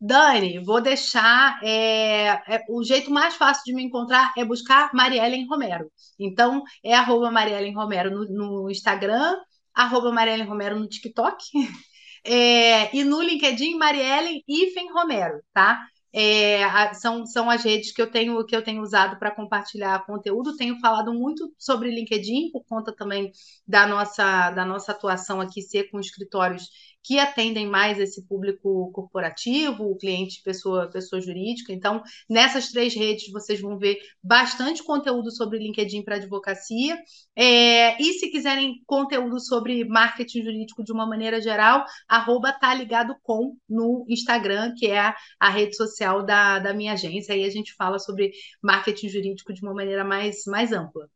Dani, vou deixar. É, é, o jeito mais fácil de me encontrar é buscar Mariellen Romero. Então, é arroba Mariellen Romero no, no Instagram, arroba Mariellen Romero no TikTok. É, e no LinkedIn, Mariellen Ifen Romero, tá? É, são, são as redes que eu tenho que eu tenho usado para compartilhar conteúdo. Tenho falado muito sobre LinkedIn por conta também da nossa da nossa atuação aqui ser com escritórios que atendem mais esse público corporativo, o cliente pessoa, pessoa jurídica. Então, nessas três redes vocês vão ver bastante conteúdo sobre LinkedIn para advocacia. É, e se quiserem conteúdo sobre marketing jurídico de uma maneira geral, arroba tá ligado com no Instagram, que é a, a rede social da, da minha agência. Aí a gente fala sobre marketing jurídico de uma maneira mais, mais ampla.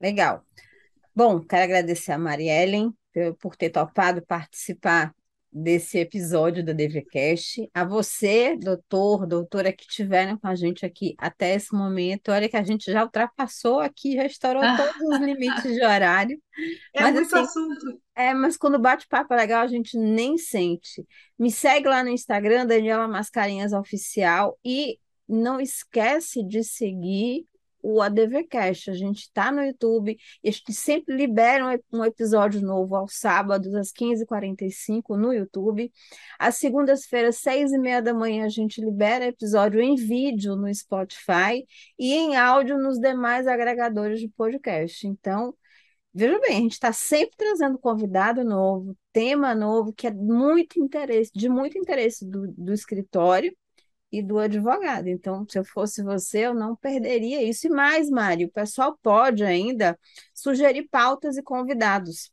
Legal. Bom, quero agradecer a Mariellen por ter topado participar desse episódio da DVCast. A você, doutor, doutora, que estiveram com a gente aqui até esse momento. Olha que a gente já ultrapassou aqui, já estourou todos os limites de horário. É mas, muito assim, assunto. É, mas quando bate-papo é legal, a gente nem sente. Me segue lá no Instagram, Daniela Mascarenhas Oficial, e não esquece de seguir o ADVcast. A gente está no YouTube e a gente sempre libera um, episódio novo aos sábados, às 15h45 no YouTube. Às segundas-feiras, seis e meia da manhã, a gente libera episódio em vídeo no Spotify e em áudio nos demais agregadores de podcast. Então, Veja bem, a gente está sempre trazendo convidado novo, tema novo, que é muito interesse, de muito interesse do, do escritório e do advogado. Então, se eu fosse você, eu não perderia isso. E mais, Mário, o pessoal pode ainda sugerir pautas e convidados.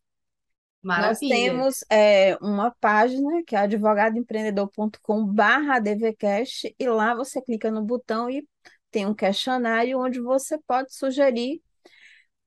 Maravilha. Nós temos é, uma página que é advogadoempreendedor.com/barra DVCast e lá você clica no botão e tem um questionário onde você pode sugerir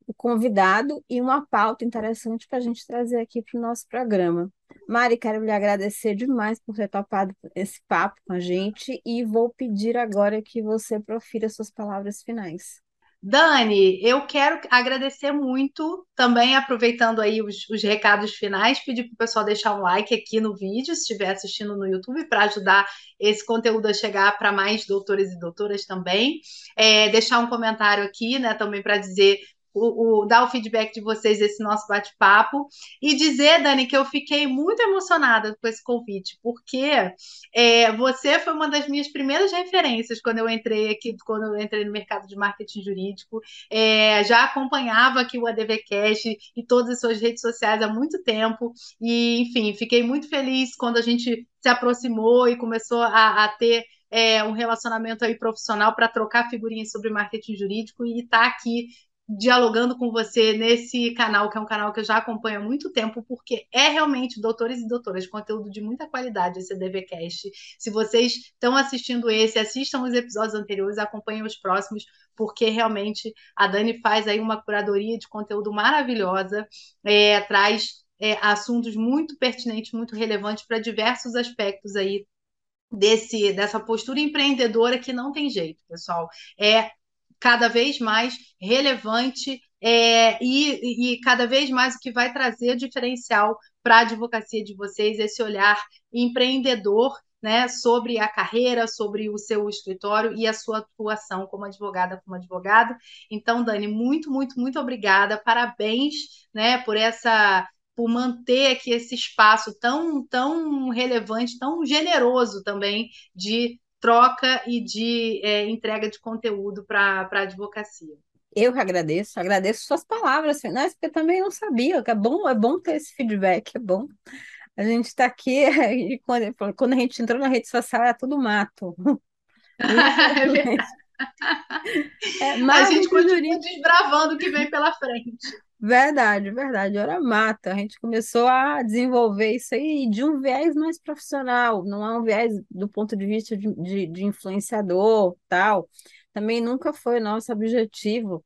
o convidado e uma pauta interessante para a gente trazer aqui para o nosso programa. Mari, quero lhe agradecer demais por ter topado esse papo com a gente e vou pedir agora que você profira suas palavras finais. Dani, eu quero agradecer muito, também aproveitando aí os, os recados finais, pedir para o pessoal deixar um like aqui no vídeo, se estiver assistindo no YouTube, para ajudar esse conteúdo a chegar para mais doutores e doutoras também. É, deixar um comentário aqui, né, também para dizer o, o, dar o feedback de vocês desse nosso bate-papo e dizer, Dani, que eu fiquei muito emocionada com esse convite, porque é, você foi uma das minhas primeiras referências quando eu entrei aqui, quando eu entrei no mercado de marketing jurídico. É, já acompanhava aqui o ADVcast e todas as suas redes sociais há muito tempo. E, enfim, fiquei muito feliz quando a gente se aproximou e começou a, a ter é, um relacionamento aí profissional para trocar figurinhas sobre marketing jurídico e estar tá aqui dialogando com você nesse canal, que é um canal que eu já acompanho há muito tempo, porque é realmente, doutores e doutoras, conteúdo de muita qualidade esse DVCast. Se vocês estão assistindo esse, assistam os episódios anteriores, acompanhem os próximos, porque realmente a Dani faz aí uma curadoria de conteúdo maravilhosa, é, traz é, assuntos muito pertinentes, muito relevantes para diversos aspectos aí desse dessa postura empreendedora que não tem jeito, pessoal. É cada vez mais relevante é, e, e, cada vez mais o que vai trazer diferencial para a advocacia de vocês, esse olhar empreendedor né, sobre a carreira, sobre o seu escritório e a sua atuação como advogada, como advogado. Então, Dani, muito, muito, muito obrigada. Parabéns né, por essa por manter aqui esse espaço tão, tão relevante, tão generoso também de troca e de é, entrega de conteúdo para a advocacia. Eu que agradeço, agradeço suas palavras finais, porque eu também não sabia, que é bom, é bom ter esse feedback, é bom. A gente está aqui, e quando, quando a gente entrou na rede social, era tudo mato. é, a gente continua desbravando o que vem pela frente. Verdade, verdade. Era mata. A gente começou a desenvolver isso aí de um viés mais profissional, não é um viés do ponto de vista de, de, de influenciador, tal. Também nunca foi nosso objetivo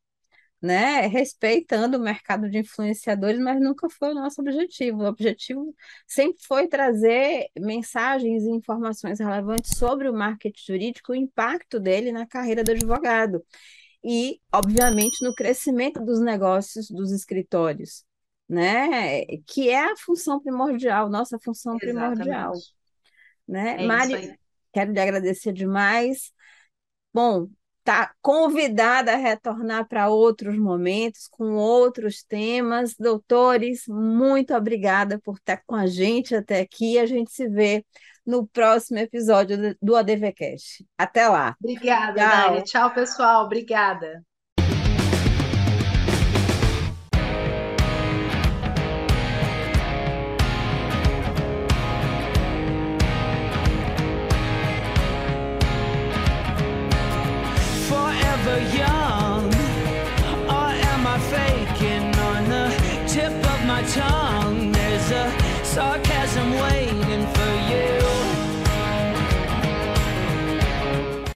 né, respeitando o mercado de influenciadores, mas nunca foi o nosso objetivo. O objetivo sempre foi trazer mensagens e informações relevantes sobre o marketing jurídico, o impacto dele na carreira do advogado e, obviamente, no crescimento dos negócios dos escritórios, né? Que é a função primordial, nossa função Exatamente. primordial, né? É Mari, quero lhe agradecer demais. Bom, está convidada a retornar para outros momentos, com outros temas. Doutores, muito obrigada por estar com a gente até aqui. A gente se vê no próximo episódio do ADVCast. Até lá. Obrigada, Tchau. Dani. Tchau, pessoal. Obrigada.